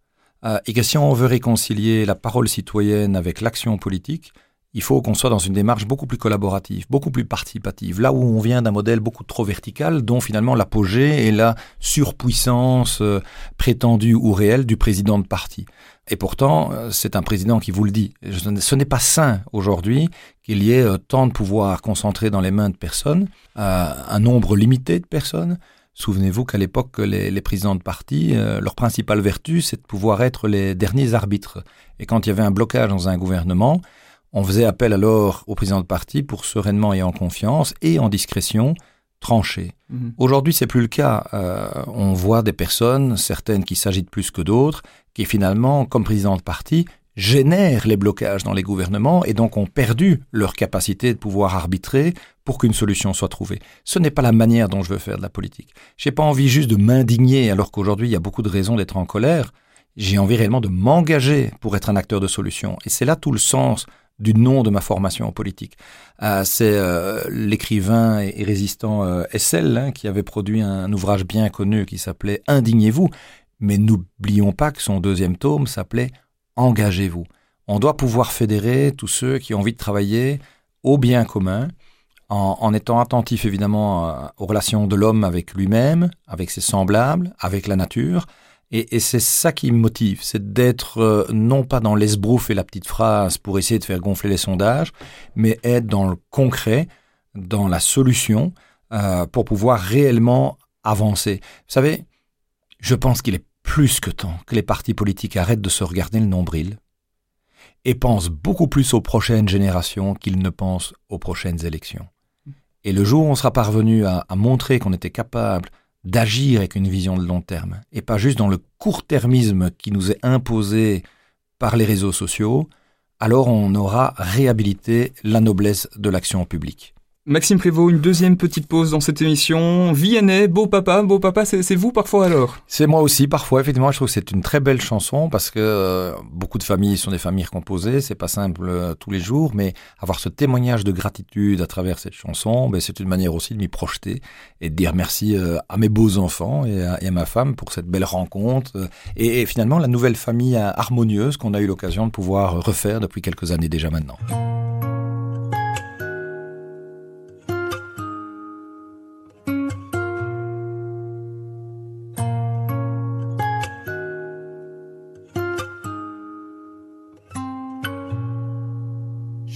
Euh, et que si on veut réconcilier la parole citoyenne avec l'action politique, il faut qu'on soit dans une démarche beaucoup plus collaborative, beaucoup plus participative, là où on vient d'un modèle beaucoup trop vertical, dont finalement l'apogée est la surpuissance euh, prétendue ou réelle du président de parti. Et pourtant, euh, c'est un président qui vous le dit. Ce n'est pas sain aujourd'hui qu'il y ait euh, tant de pouvoir concentré dans les mains de personnes, un nombre limité de personnes. Souvenez-vous qu'à l'époque, les, présidents de parti, leur principale vertu, c'est de pouvoir être les derniers arbitres. Et quand il y avait un blocage dans un gouvernement, on faisait appel alors au président de parti pour sereinement et en confiance et en discrétion trancher. Mhm. Aujourd'hui, c'est plus le cas. Euh, on voit des personnes, certaines qui s'agitent plus que d'autres, qui finalement, comme président de parti, génèrent les blocages dans les gouvernements et donc ont perdu leur capacité de pouvoir arbitrer pour qu'une solution soit trouvée. Ce n'est pas la manière dont je veux faire de la politique. J'ai pas envie juste de m'indigner alors qu'aujourd'hui il y a beaucoup de raisons d'être en colère. J'ai envie réellement de m'engager pour être un acteur de solution. Et c'est là tout le sens du nom de ma formation en politique. Euh, c'est euh, l'écrivain et, résistant euh, hein, qui avait produit un, ouvrage bien connu qui s'appelait Indignez-vous. Mais n'oublions pas que son deuxième tome s'appelait Engagez-vous. On doit pouvoir fédérer tous ceux qui ont envie de travailler au bien commun, en, en étant attentif évidemment aux relations de l'homme avec lui-même, avec ses semblables, avec la nature, et, c'est ça qui me motive, c'est d'être euh, non pas dans l'esbrouf et la petite phrase pour essayer de faire gonfler les sondages, mais être dans le concret, dans la solution, euh, pour pouvoir réellement avancer. Vous savez, je pense qu'il est plus que temps que les partis politiques arrêtent de se regarder le nombril et pensent beaucoup plus aux prochaines générations qu'ils ne pensent aux prochaines élections. Et le jour où on sera parvenu à montrer qu'on était capable d'agir avec une vision de long terme et pas juste dans le court-termisme qui nous est imposé par les réseaux sociaux, alors on aura réhabilité la noblesse de l'action publique. Maxime Prévost, une deuxième petite pause dans cette émission. Vianney, beau papa, beau papa, c'est vous parfois alors? C'est moi aussi parfois. Effectivement, je trouve que c'est une très belle chanson parce que euh, beaucoup de familles sont des familles recomposées. C'est pas simple euh, tous les jours, mais avoir ce témoignage de gratitude à travers cette chanson, ben, c'est une manière aussi de m'y projeter et de dire merci euh, à mes beaux enfants et à, ma femme pour cette belle rencontre et, et finalement la nouvelle famille harmonieuse qu'on a eu l'occasion de pouvoir refaire depuis quelques années déjà maintenant.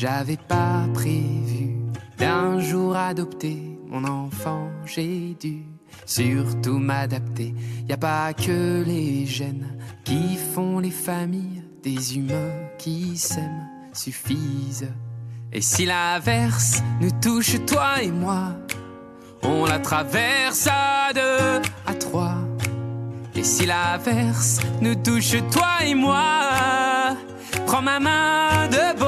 J'avais pas prévu d'un jour adopter mon enfant, j'ai dû surtout m'adapter. Y a pas que les gènes qui font les familles, des humains qui s'aiment suffisent. Et si l'averse nous touche, toi et moi, on la traverse à deux, à trois. Et si l'averse nous touche, toi et moi, prends ma main de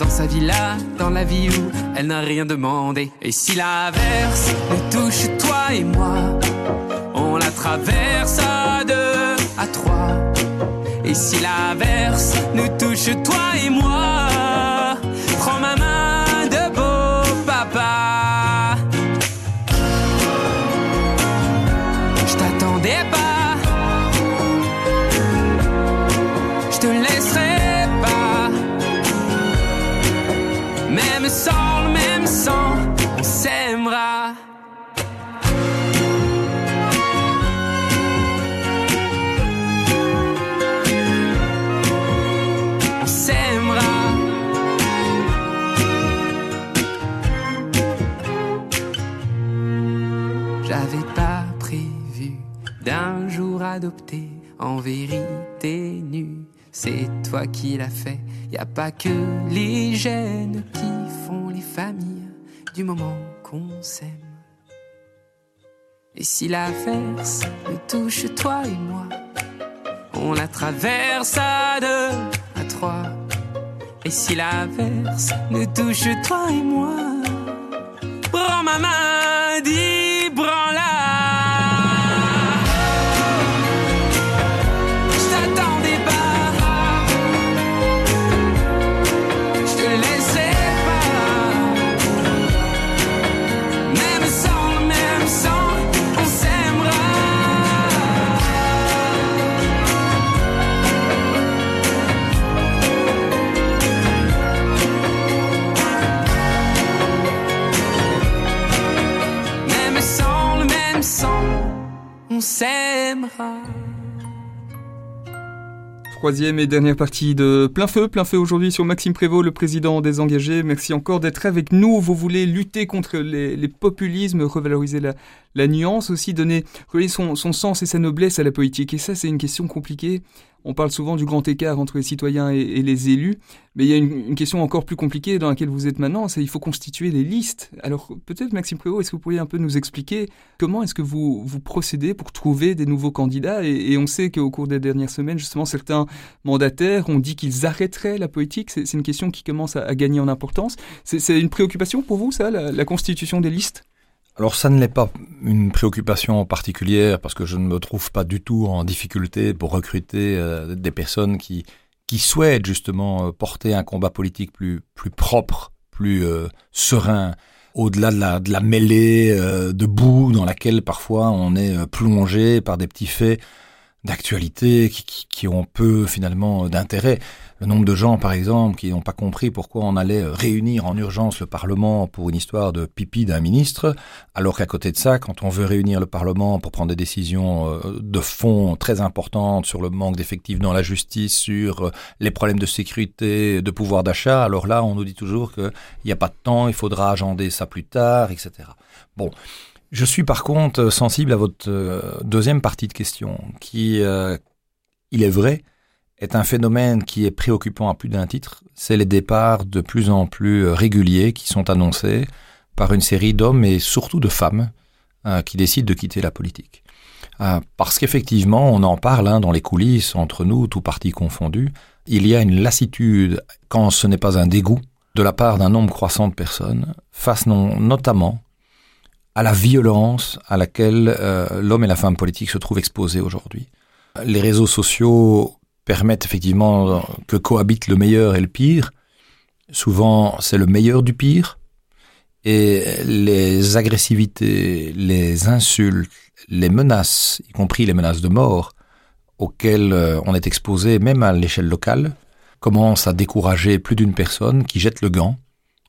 dans sa villa, dans la vie où elle n'a rien demandé. Et si l'averse nous touche, toi et moi, on la traverse à deux, à trois. Et si l'averse nous touche, toi et moi, en vérité nu. C'est toi qui l'as fait, y a pas que les gènes qui famille du moment qu'on s'aime. Et si l'averse nous touche toi et moi, On la traverse à deux, à trois. Et si l'averse nous touche, toi et moi, prends ma main, Troisième et dernière partie de Plein Feu. Plein Feu aujourd'hui sur Maxime Prévost, le président des engagés. Merci encore d'être avec nous. Vous voulez lutter contre les, populismes, revaloriser la, nuance, aussi donner son, son sens et sa noblesse à la politique. Et ça, c'est une question compliquée. On parle souvent du grand écart entre les citoyens et, les élus, mais il y a une, question encore plus compliquée dans laquelle vous êtes maintenant, c'est il faut constituer des listes. Alors peut-être Maxime Prévost, est-ce que vous pourriez un peu nous expliquer comment est-ce que vous, vous procédez pour trouver des nouveaux candidats et, on sait qu'au cours des dernières semaines, justement, certains mandataires ont dit qu'ils arrêteraient la politique. C'est une question qui commence à, gagner en importance. C'est une préoccupation pour vous, ça, la constitution des listes? Alors ça ne l'est pas. Une préoccupation particulière parce que je ne me trouve pas du tout en difficulté pour recruter euh, des personnes qui, qui souhaitent justement euh, porter un combat politique plus, plus propre, plus euh, serein, au-delà de la, de la mêlée de boue dans laquelle parfois on est plongé par des petits faits d'actualité qui, qui, qui, ont peu finalement d'intérêt. Le nombre de gens, par exemple, qui n'ont pas compris pourquoi on allait réunir en urgence le Parlement pour une histoire de pipi d'un ministre, alors qu'à côté de ça, quand on veut réunir le Parlement pour prendre des décisions euh, de fond très importantes sur le manque d'effectifs dans la justice, sur euh, les problèmes de sécurité, de pouvoir d'achat, alors là, on nous dit toujours qu'il n'y a pas de temps, il faudra agender ça plus tard, etc. Bon. Je suis par contre sensible à votre euh, deuxième partie de question, qui, il est vrai, est un phénomène qui est préoccupant à plus d'un titre, c'est les départs de plus en plus euh, réguliers qui sont annoncés par une série d'hommes et surtout de femmes euh, qui décident de quitter la politique. Euh, parce qu'effectivement, on en parle hein, dans les coulisses, entre nous, tout parti confondu, il y a une lassitude, quand ce n'est pas un dégoût, de la part d'un nombre croissant de personnes, face non, notamment à la violence à laquelle l'homme et la femme politique se trouvent exposés aujourd'hui. Les réseaux sociaux permettent effectivement que cohabitent le meilleur et le pire. Souvent, c'est le meilleur du pire. Et les agressivités, les insultes, les menaces, y compris les menaces de mort, auxquelles euh, on est exposé même à l'échelle locale, commencent à décourager plus d'une personne qui jette le gant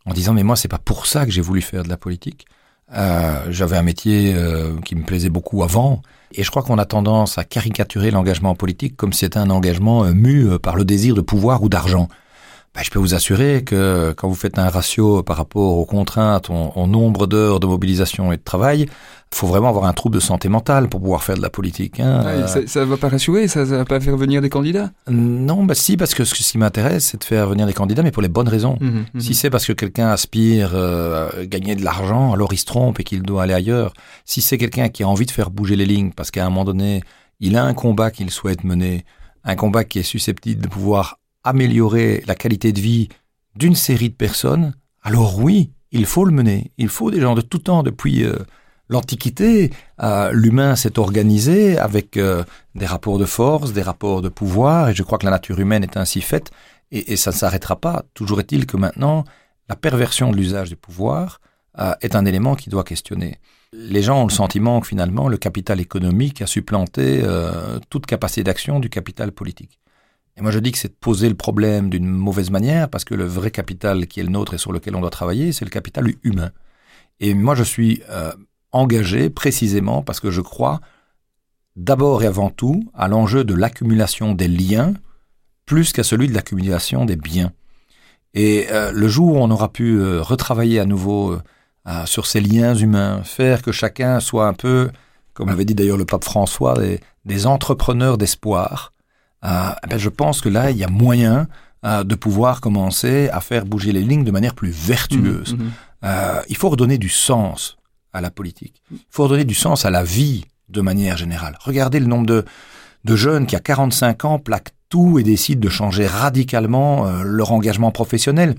en disant mais moi c'est pas pour ça que j'ai voulu faire de la politique. Euh, J'avais un métier euh, qui me plaisait beaucoup avant et je crois qu'on a tendance à caricaturer l'engagement politique comme si c'était un engagement euh, mu euh, par le désir de pouvoir ou d'argent. Ben, je peux vous assurer que quand vous faites un ratio par rapport aux contraintes, au, nombre d'heures de mobilisation et de travail, il faut vraiment avoir un trouble de santé mentale pour pouvoir faire de la politique. Hein. ça, ne va pas rassurer, ça, ne va pas faire venir des candidats? Non, bah si, parce que ce qui m'intéresse, c'est de faire venir des candidats, mais pour les bonnes raisons. Mmh, mmh. Si c'est parce que quelqu'un aspire euh, à gagner de l'argent, alors il se trompe et qu'il doit aller ailleurs. Si c'est quelqu'un qui a envie de faire bouger les lignes, parce qu'à un moment donné, il a un combat qu'il souhaite mener, un combat qui est susceptible de pouvoir améliorer la qualité de vie d'une série de personnes, alors oui, il faut le mener. Il faut des gens de tout temps, depuis euh, l'Antiquité, euh, l'humain s'est organisé avec euh, des rapports de force, des rapports de pouvoir, et je crois que la nature humaine est ainsi faite, et, et ça ne s'arrêtera pas. Toujours est-il que maintenant, la perversion de l'usage du pouvoir est un élément qui doit questionner. Les gens ont le sentiment que finalement, le capital économique a supplanté toute capacité d'action du capital politique. Moi, je dis que c'est de poser le problème d'une mauvaise manière, parce que le vrai capital qui est le nôtre et sur lequel on doit travailler, c'est le capital humain. Et moi, je suis euh, engagé précisément parce que je crois d'abord et avant tout à l'enjeu de l'accumulation des liens, plus qu'à celui de l'accumulation des biens. Et euh, le jour où on aura pu euh, retravailler à nouveau sur ces liens humains, faire que chacun soit un peu, comme avait dit d'ailleurs le pape François, des entrepreneurs d'espoir, euh, ben je pense que là, il y a moyen euh, de pouvoir commencer à faire bouger les lignes de manière plus vertueuse. Mmh, mmh. Euh, il faut redonner du sens à la politique. Il faut redonner du sens à la vie de manière générale. Regardez le nombre de, de jeunes qui à 45 ans plaquent tout et décident de changer radicalement leur engagement professionnel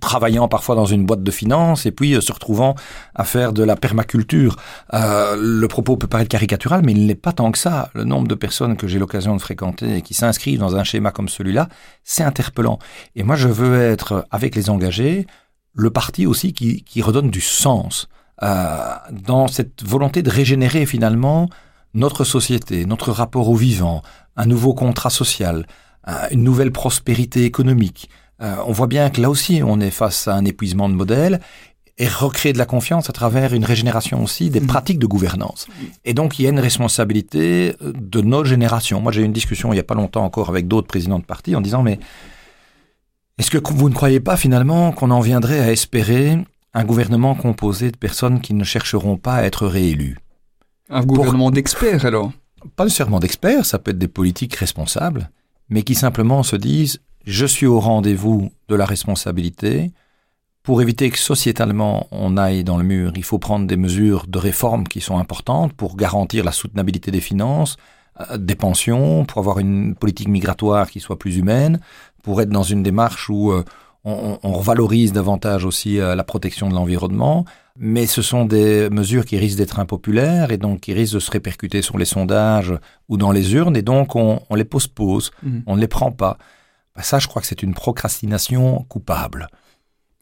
travaillant parfois dans une boîte de finance et puis euh, se retrouvant à faire de la permaculture. Euh, le propos peut paraître caricatural, mais il n'est pas tant que ça. Le nombre de personnes que j'ai l'occasion de fréquenter et qui s'inscrivent dans un schéma comme celui-là, c'est interpellant. Et moi, je veux être, avec les engagés, le parti aussi qui, qui redonne du sens euh, dans cette volonté de régénérer finalement notre société, notre rapport au vivant, un nouveau contrat social, euh, une nouvelle prospérité économique. Euh, on voit bien que là aussi, on est face à un épuisement de modèles et recréer de la confiance à travers une régénération aussi des mmh. pratiques de gouvernance. Et donc, il y a une responsabilité de notre génération. Moi, j'ai eu une discussion il n'y a pas longtemps encore avec d'autres présidents de partis en disant, mais est-ce que vous ne croyez pas finalement qu'on en viendrait à espérer un gouvernement composé de personnes qui ne chercheront pas à être réélues? Un gouvernement d'experts alors? Pas nécessairement d'experts, ça peut être des politiques responsables, mais qui simplement se disent je suis au rendez-vous de la responsabilité. Pour éviter que sociétalement on aille dans le mur, il faut prendre des mesures de réforme qui sont importantes pour garantir la soutenabilité des finances, euh, des pensions, pour avoir une politique migratoire qui soit plus humaine, pour être dans une démarche où euh, on, on valorise davantage aussi euh, la protection de l'environnement. Mais ce sont des mesures qui risquent d'être impopulaires et donc qui risquent de se répercuter sur les sondages ou dans les urnes et donc on, on les pose-pose, mmh. on ne les prend pas. Bah, ça, je crois que c'est une procrastination coupable.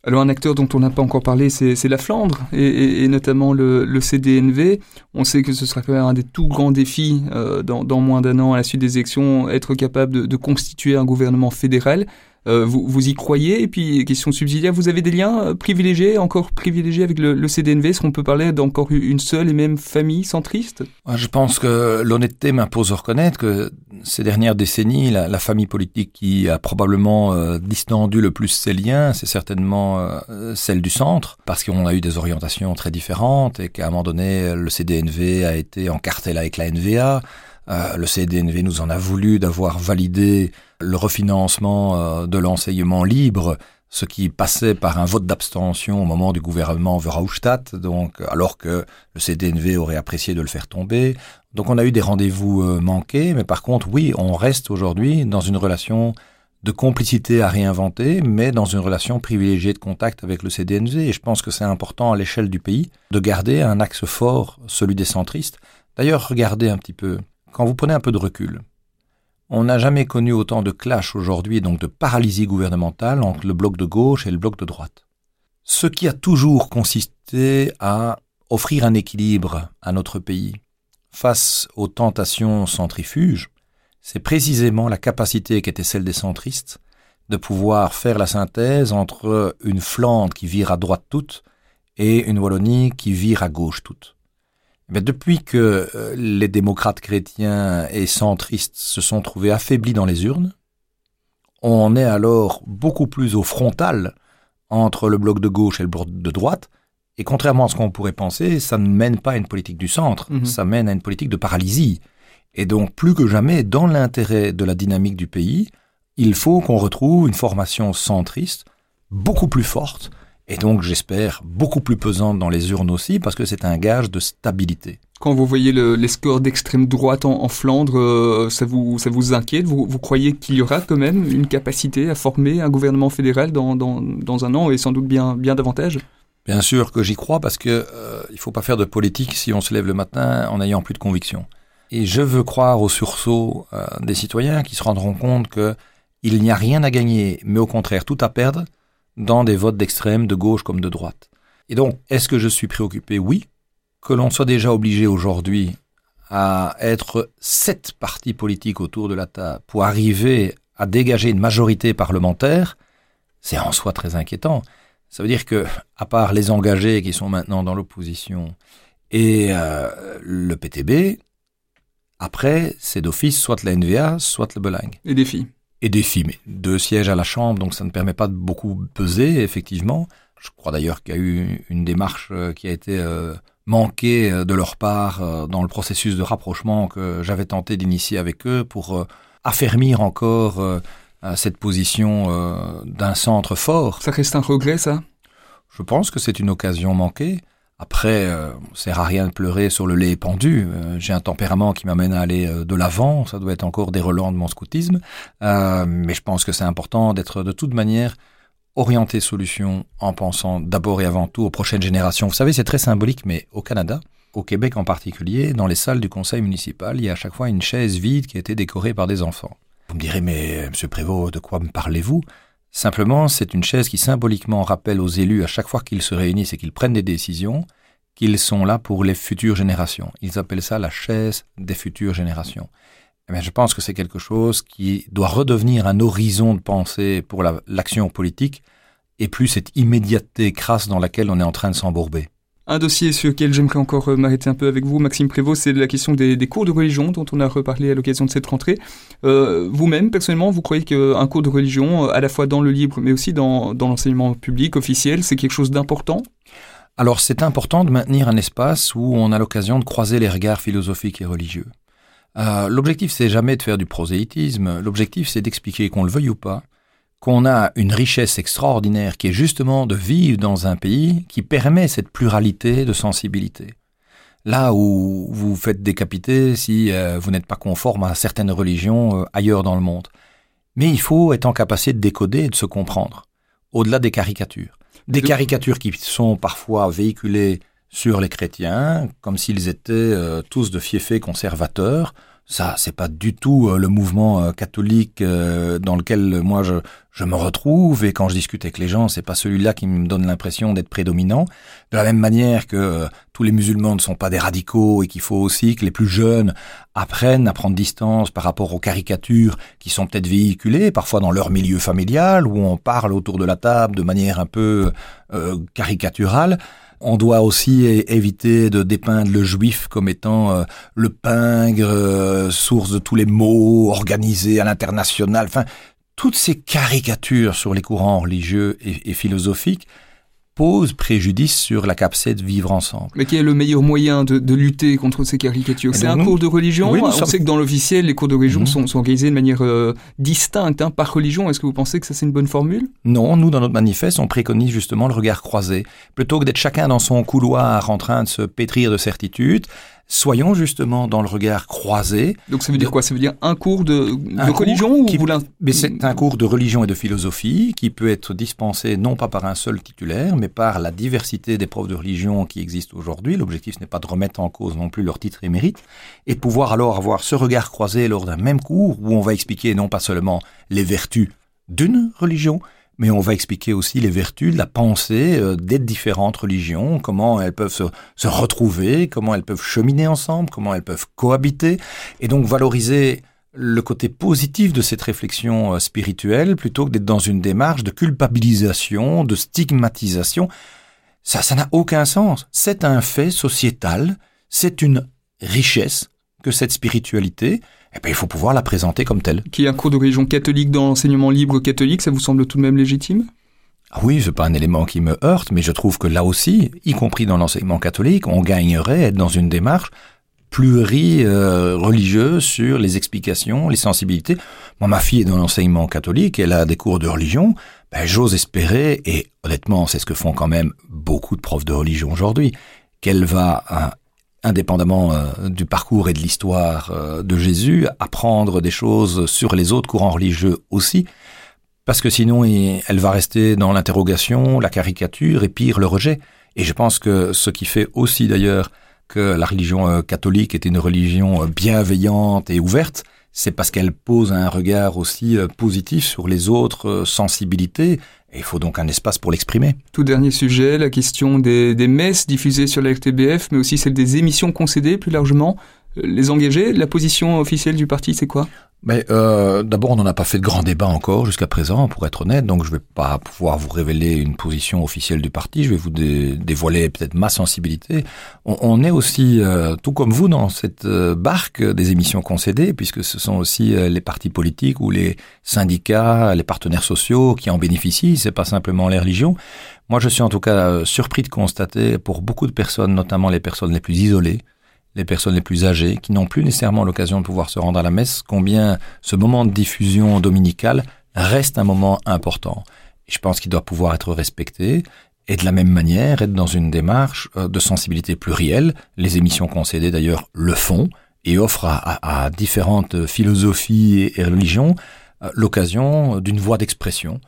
Alors un acteur dont on n'a pas encore parlé, c'est la Flandre, et, notamment le, CDNV. On sait que ce sera quand même un des tout grands défis euh, dans, moins d'un an à la suite des élections, être capable de constituer un gouvernement fédéral. Euh, vous, vous, y croyez Et puis, question subsidiaire, vous avez des liens euh, privilégiés, encore privilégiés avec le, le CDNV Est-ce qu'on peut parler d'encore une seule et même famille centriste? Je pense que l'honnêteté m'impose de reconnaître que ces dernières décennies, la, la famille politique qui a probablement euh, distendu le plus ses liens, c'est certainement euh, celle du centre, parce qu'on a eu des orientations très différentes et qu'à un moment donné, le CDNV a été en cartel avec la NVA. Euh, le CDNV nous en a voulu d'avoir validé le refinancement euh, de l'enseignement libre, ce qui passait par un vote d'abstention au moment du gouvernement Verhofstadt, donc alors que le CDNV aurait apprécié de le faire tomber. Donc on a eu des rendez-vous euh, manqués, mais par contre, oui, on reste aujourd'hui dans une relation de complicité à réinventer, mais dans une relation privilégiée de contact avec le CDNV. Et je pense que c'est important à l'échelle du pays de garder un axe fort, celui des centristes. D'ailleurs, regardez un petit peu quand vous prenez un peu de recul, on n'a jamais connu autant de clash aujourd'hui, donc de paralysie gouvernementale entre le bloc de gauche et le bloc de droite. Ce qui a toujours consisté à offrir un équilibre à notre pays face aux tentations centrifuges, c'est précisément la capacité qui était celle des centristes de pouvoir faire la synthèse entre une Flandre qui vire à droite toute et une Wallonie qui vire à gauche toute depuis que euh, les démocrates chrétiens et centristes se sont trouvés affaiblis dans les urnes, on est alors beaucoup plus au frontal entre le bloc de gauche et le bloc de droite, et contrairement à ce qu'on pourrait penser, ça ne mène pas à une politique du centre, mhm. ça mène à une politique de paralysie. Et donc, plus que jamais, dans l'intérêt de la dynamique du pays, il faut qu'on retrouve une formation centriste beaucoup plus forte, et donc j'espère beaucoup plus pesante dans les urnes aussi, parce que c'est un gage de stabilité. Quand vous voyez les scores d'extrême droite en, Flandre, euh, ça, vous, ça vous inquiète? Vous, vous croyez qu'il y aura quand même une capacité à former un gouvernement fédéral dans, dans, dans un an et sans doute bien, bien davantage? Bien sûr que j'y crois, parce que euh, il faut pas faire de politique si on se lève le matin en n'ayant plus de conviction. Et je veux croire au sursaut euh, des citoyens qui se rendront compte que il n'y a rien à gagner, mais au contraire tout à perdre dans des votes d'extrême, de gauche comme de droite. Et donc, est-ce que je suis préoccupé? Oui. Que l'on soit déjà obligé aujourd'hui à être sept partis politiques autour de la table pour arriver à dégager une majorité parlementaire, c'est en soi très inquiétant. Ça veut dire que, à part les engagés qui sont maintenant dans l'opposition et euh, le PTB, après, c'est d'office soit la NVA, soit le Belang. Et des filles et des filles. Mais deux sièges à la Chambre, donc ça ne permet pas de beaucoup peser, effectivement. Je crois d'ailleurs qu'il y a eu une démarche euh, qui a été euh, manquée euh, de leur part dans le processus de rapprochement que j'avais tenté d'initier avec eux pour affermir encore cette position d'un centre fort. Ça reste un regret, ça? Je pense que c'est une occasion manquée. Après, euh, sert à rien de pleurer sur le lait pendu. Euh, j'ai un tempérament qui m'amène à aller euh, de l'avant. Ça doit être encore des relents de mon scoutisme. Euh, mais je pense que c'est important d'être de toute manière orienté solution en pensant d'abord et avant tout aux prochaines générations. Vous savez, c'est très symbolique, mais au Canada, au Québec en particulier, dans les salles du conseil municipal, il y a à chaque fois une chaise vide qui a été décorée par des enfants. Vous me direz, mais Monsieur Prévost, de quoi me parlez-vous? Simplement, c'est une chaise qui symboliquement rappelle aux élus à chaque fois qu'ils se réunissent et qu'ils prennent des décisions qu'ils sont là pour les futures générations. Ils appellent ça la chaise des futures générations. Mais eh je pense que c'est quelque chose qui doit redevenir un horizon de pensée pour l'action politique et plus cette immédiateté crasse dans laquelle on est en train de s'embourber. Un dossier sur lequel j'aimerais encore euh, m'arrêter un peu avec vous, Maxime Prévost, c'est la question des, cours de religion dont on a reparlé à l'occasion de cette rentrée. Euh, vous-même, personnellement, vous croyez qu'un cours de religion, à la fois dans le libre, mais aussi dans, l'enseignement public officiel, c'est quelque chose d'important? Alors c'est important de maintenir un espace où on a l'occasion de croiser les regards philosophiques et religieux. Euh, l'objectif, c'est jamais de faire du prosélytisme. L'objectif, c'est d'expliquer qu'on le veuille ou pas, qu'on a une richesse extraordinaire qui est justement de vivre dans un pays qui permet cette pluralité de sensibilité. Là où vous faites décapiter si euh, vous n'êtes pas conforme à certaines religions euh, ailleurs dans le monde. Mais il faut être en capacité de décoder et de se comprendre, au-delà des caricatures. Des caricatures qui sont parfois véhiculées sur les chrétiens, comme s'ils étaient euh, tous de fiefés conservateurs, ça, c'est pas du tout euh, le mouvement euh, catholique euh, dans lequel moi je, je, me retrouve. Et quand je discute avec les gens, c'est pas celui-là qui me donne l'impression d'être prédominant. De la même manière que tous les musulmans ne sont pas des radicaux et qu'il faut aussi que les plus jeunes apprennent à prendre distance par rapport aux caricatures qui sont peut-être véhiculées, parfois dans leur milieu familial, où on parle autour de la table de manière un peu caricaturale. On doit aussi éviter de dépeindre le juif comme étant euh, le pingre, euh, source de tous les maux, organisé à l'international. Enfin, toutes ces caricatures sur les courants religieux et philosophiques pose préjudice sur la capacité de vivre ensemble. Mais quel est le meilleur moyen de, de lutter contre ces caricatures? C'est un cours de religion On sait que dans l'officiel, les cours de religion mhm. sont, sont, organisés de manière euh, distincte hein, par religion. Est-ce que vous pensez que ça c'est une bonne formule? Non, nous dans notre manifeste, on préconise justement le regard croisé. Plutôt que d'être chacun dans son couloir en train de se pétrir de certitudes, soyons justement dans le regard croisé. Donc ça veut dire quoi? Ça veut dire un cours de, religion qui, Mais c'est un cours de religion et de philosophie qui peut être dispensé non pas par un seul titulaire, mais par la diversité des profs de religion qui existent aujourd'hui. L'objectif n'est pas de remettre en cause non plus leur titre et mérite, et de pouvoir alors avoir ce regard croisé lors d'un même cours où on va expliquer non pas seulement les vertus d'une religion, mais on va expliquer aussi les vertus de la pensée euh, des différentes religions, comment elles peuvent se, retrouver, comment elles peuvent cheminer ensemble, comment elles peuvent cohabiter, et donc valoriser le côté positif de cette réflexion euh, spirituelle plutôt que d'être dans une démarche de culpabilisation, de stigmatisation. Ça, ça n'a aucun sens. C'est un fait sociétal, c'est une richesse que cette spiritualité, eh bien, il faut pouvoir la présenter comme telle. Qu'il y ait un cours de religion catholique dans l'enseignement libre catholique, ça vous semble tout de même légitime? Ah oui, c'est pas un élément qui me heurte, mais je trouve que là aussi, y compris dans l'enseignement catholique, on gagnerait à être dans une démarche pluri-religieuse sur les explications, les sensibilités. Moi, ma fille est dans l'enseignement catholique, elle a des cours de religion. Ben, j'ose espérer, et honnêtement, c'est ce que font quand même beaucoup de profs de religion aujourd'hui, qu'elle va indépendamment euh, du parcours et de l'histoire euh, de Jésus, apprendre des choses sur les autres courants religieux aussi, parce que sinon elle va rester dans l'interrogation, la caricature et pire le rejet. Et je pense que ce qui fait aussi d'ailleurs que la religion euh, catholique est une religion bienveillante et ouverte, c'est parce qu'elle pose un regard aussi positif sur les autres sensibilités et il faut donc un espace pour l'exprimer. Tout dernier sujet, la question des, des messes diffusées sur la RTBF, mais aussi celle des émissions concédées plus largement. Euh, les engagés, la position officielle du parti, c'est quoi? Mais euh, d'abord, on n'en a pas fait de grand débat encore jusqu'à présent, pour être honnête. Donc, je ne vais pas pouvoir vous révéler une position officielle du parti. Je vais vous dévoiler peut-être ma sensibilité. On, est aussi, euh, tout comme vous, dans cette euh, barque des émissions concédées, puisque ce sont aussi les partis politiques ou les syndicats, les partenaires sociaux qui en bénéficient. C'est pas simplement les religions. Moi, je suis en tout cas surpris de constater, pour beaucoup de personnes, notamment les personnes les plus isolées, les personnes les plus âgées, qui n'ont plus nécessairement l'occasion de pouvoir se rendre à la messe, combien ce moment de diffusion dominicale reste un moment important. je pense qu'il doit pouvoir être respecté. et de la même manière être dans une démarche euh, de sensibilité plurielle. Les émissions concédées d'ailleurs le font et offrent à, différentes philosophies et religions euh, l'occasion d'une voie d'expression.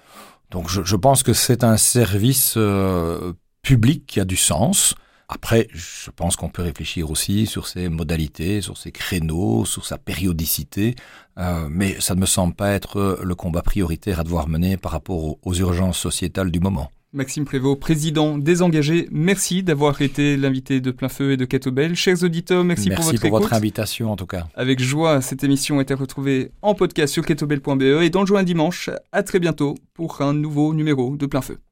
Donc je, pense que c'est un service euh, public qui a du sens. Après, je pense qu'on peut réfléchir aussi sur ses modalités, sur ses créneaux, sur sa périodicité, mais ça ne me semble pas être le combat prioritaire à devoir mener par rapport aux urgences sociétales du moment. Maxime Prévost, président des engagés, merci d'avoir été l'invité de Plein Feu et de Catobel. Chers auditeurs, merci, pour votre pour votre invitation en tout cas. Avec joie, cette émission a été retrouvée en podcast sur catobel.be et dans le joint dimanche. À très bientôt pour un nouveau numéro de Plein Feu.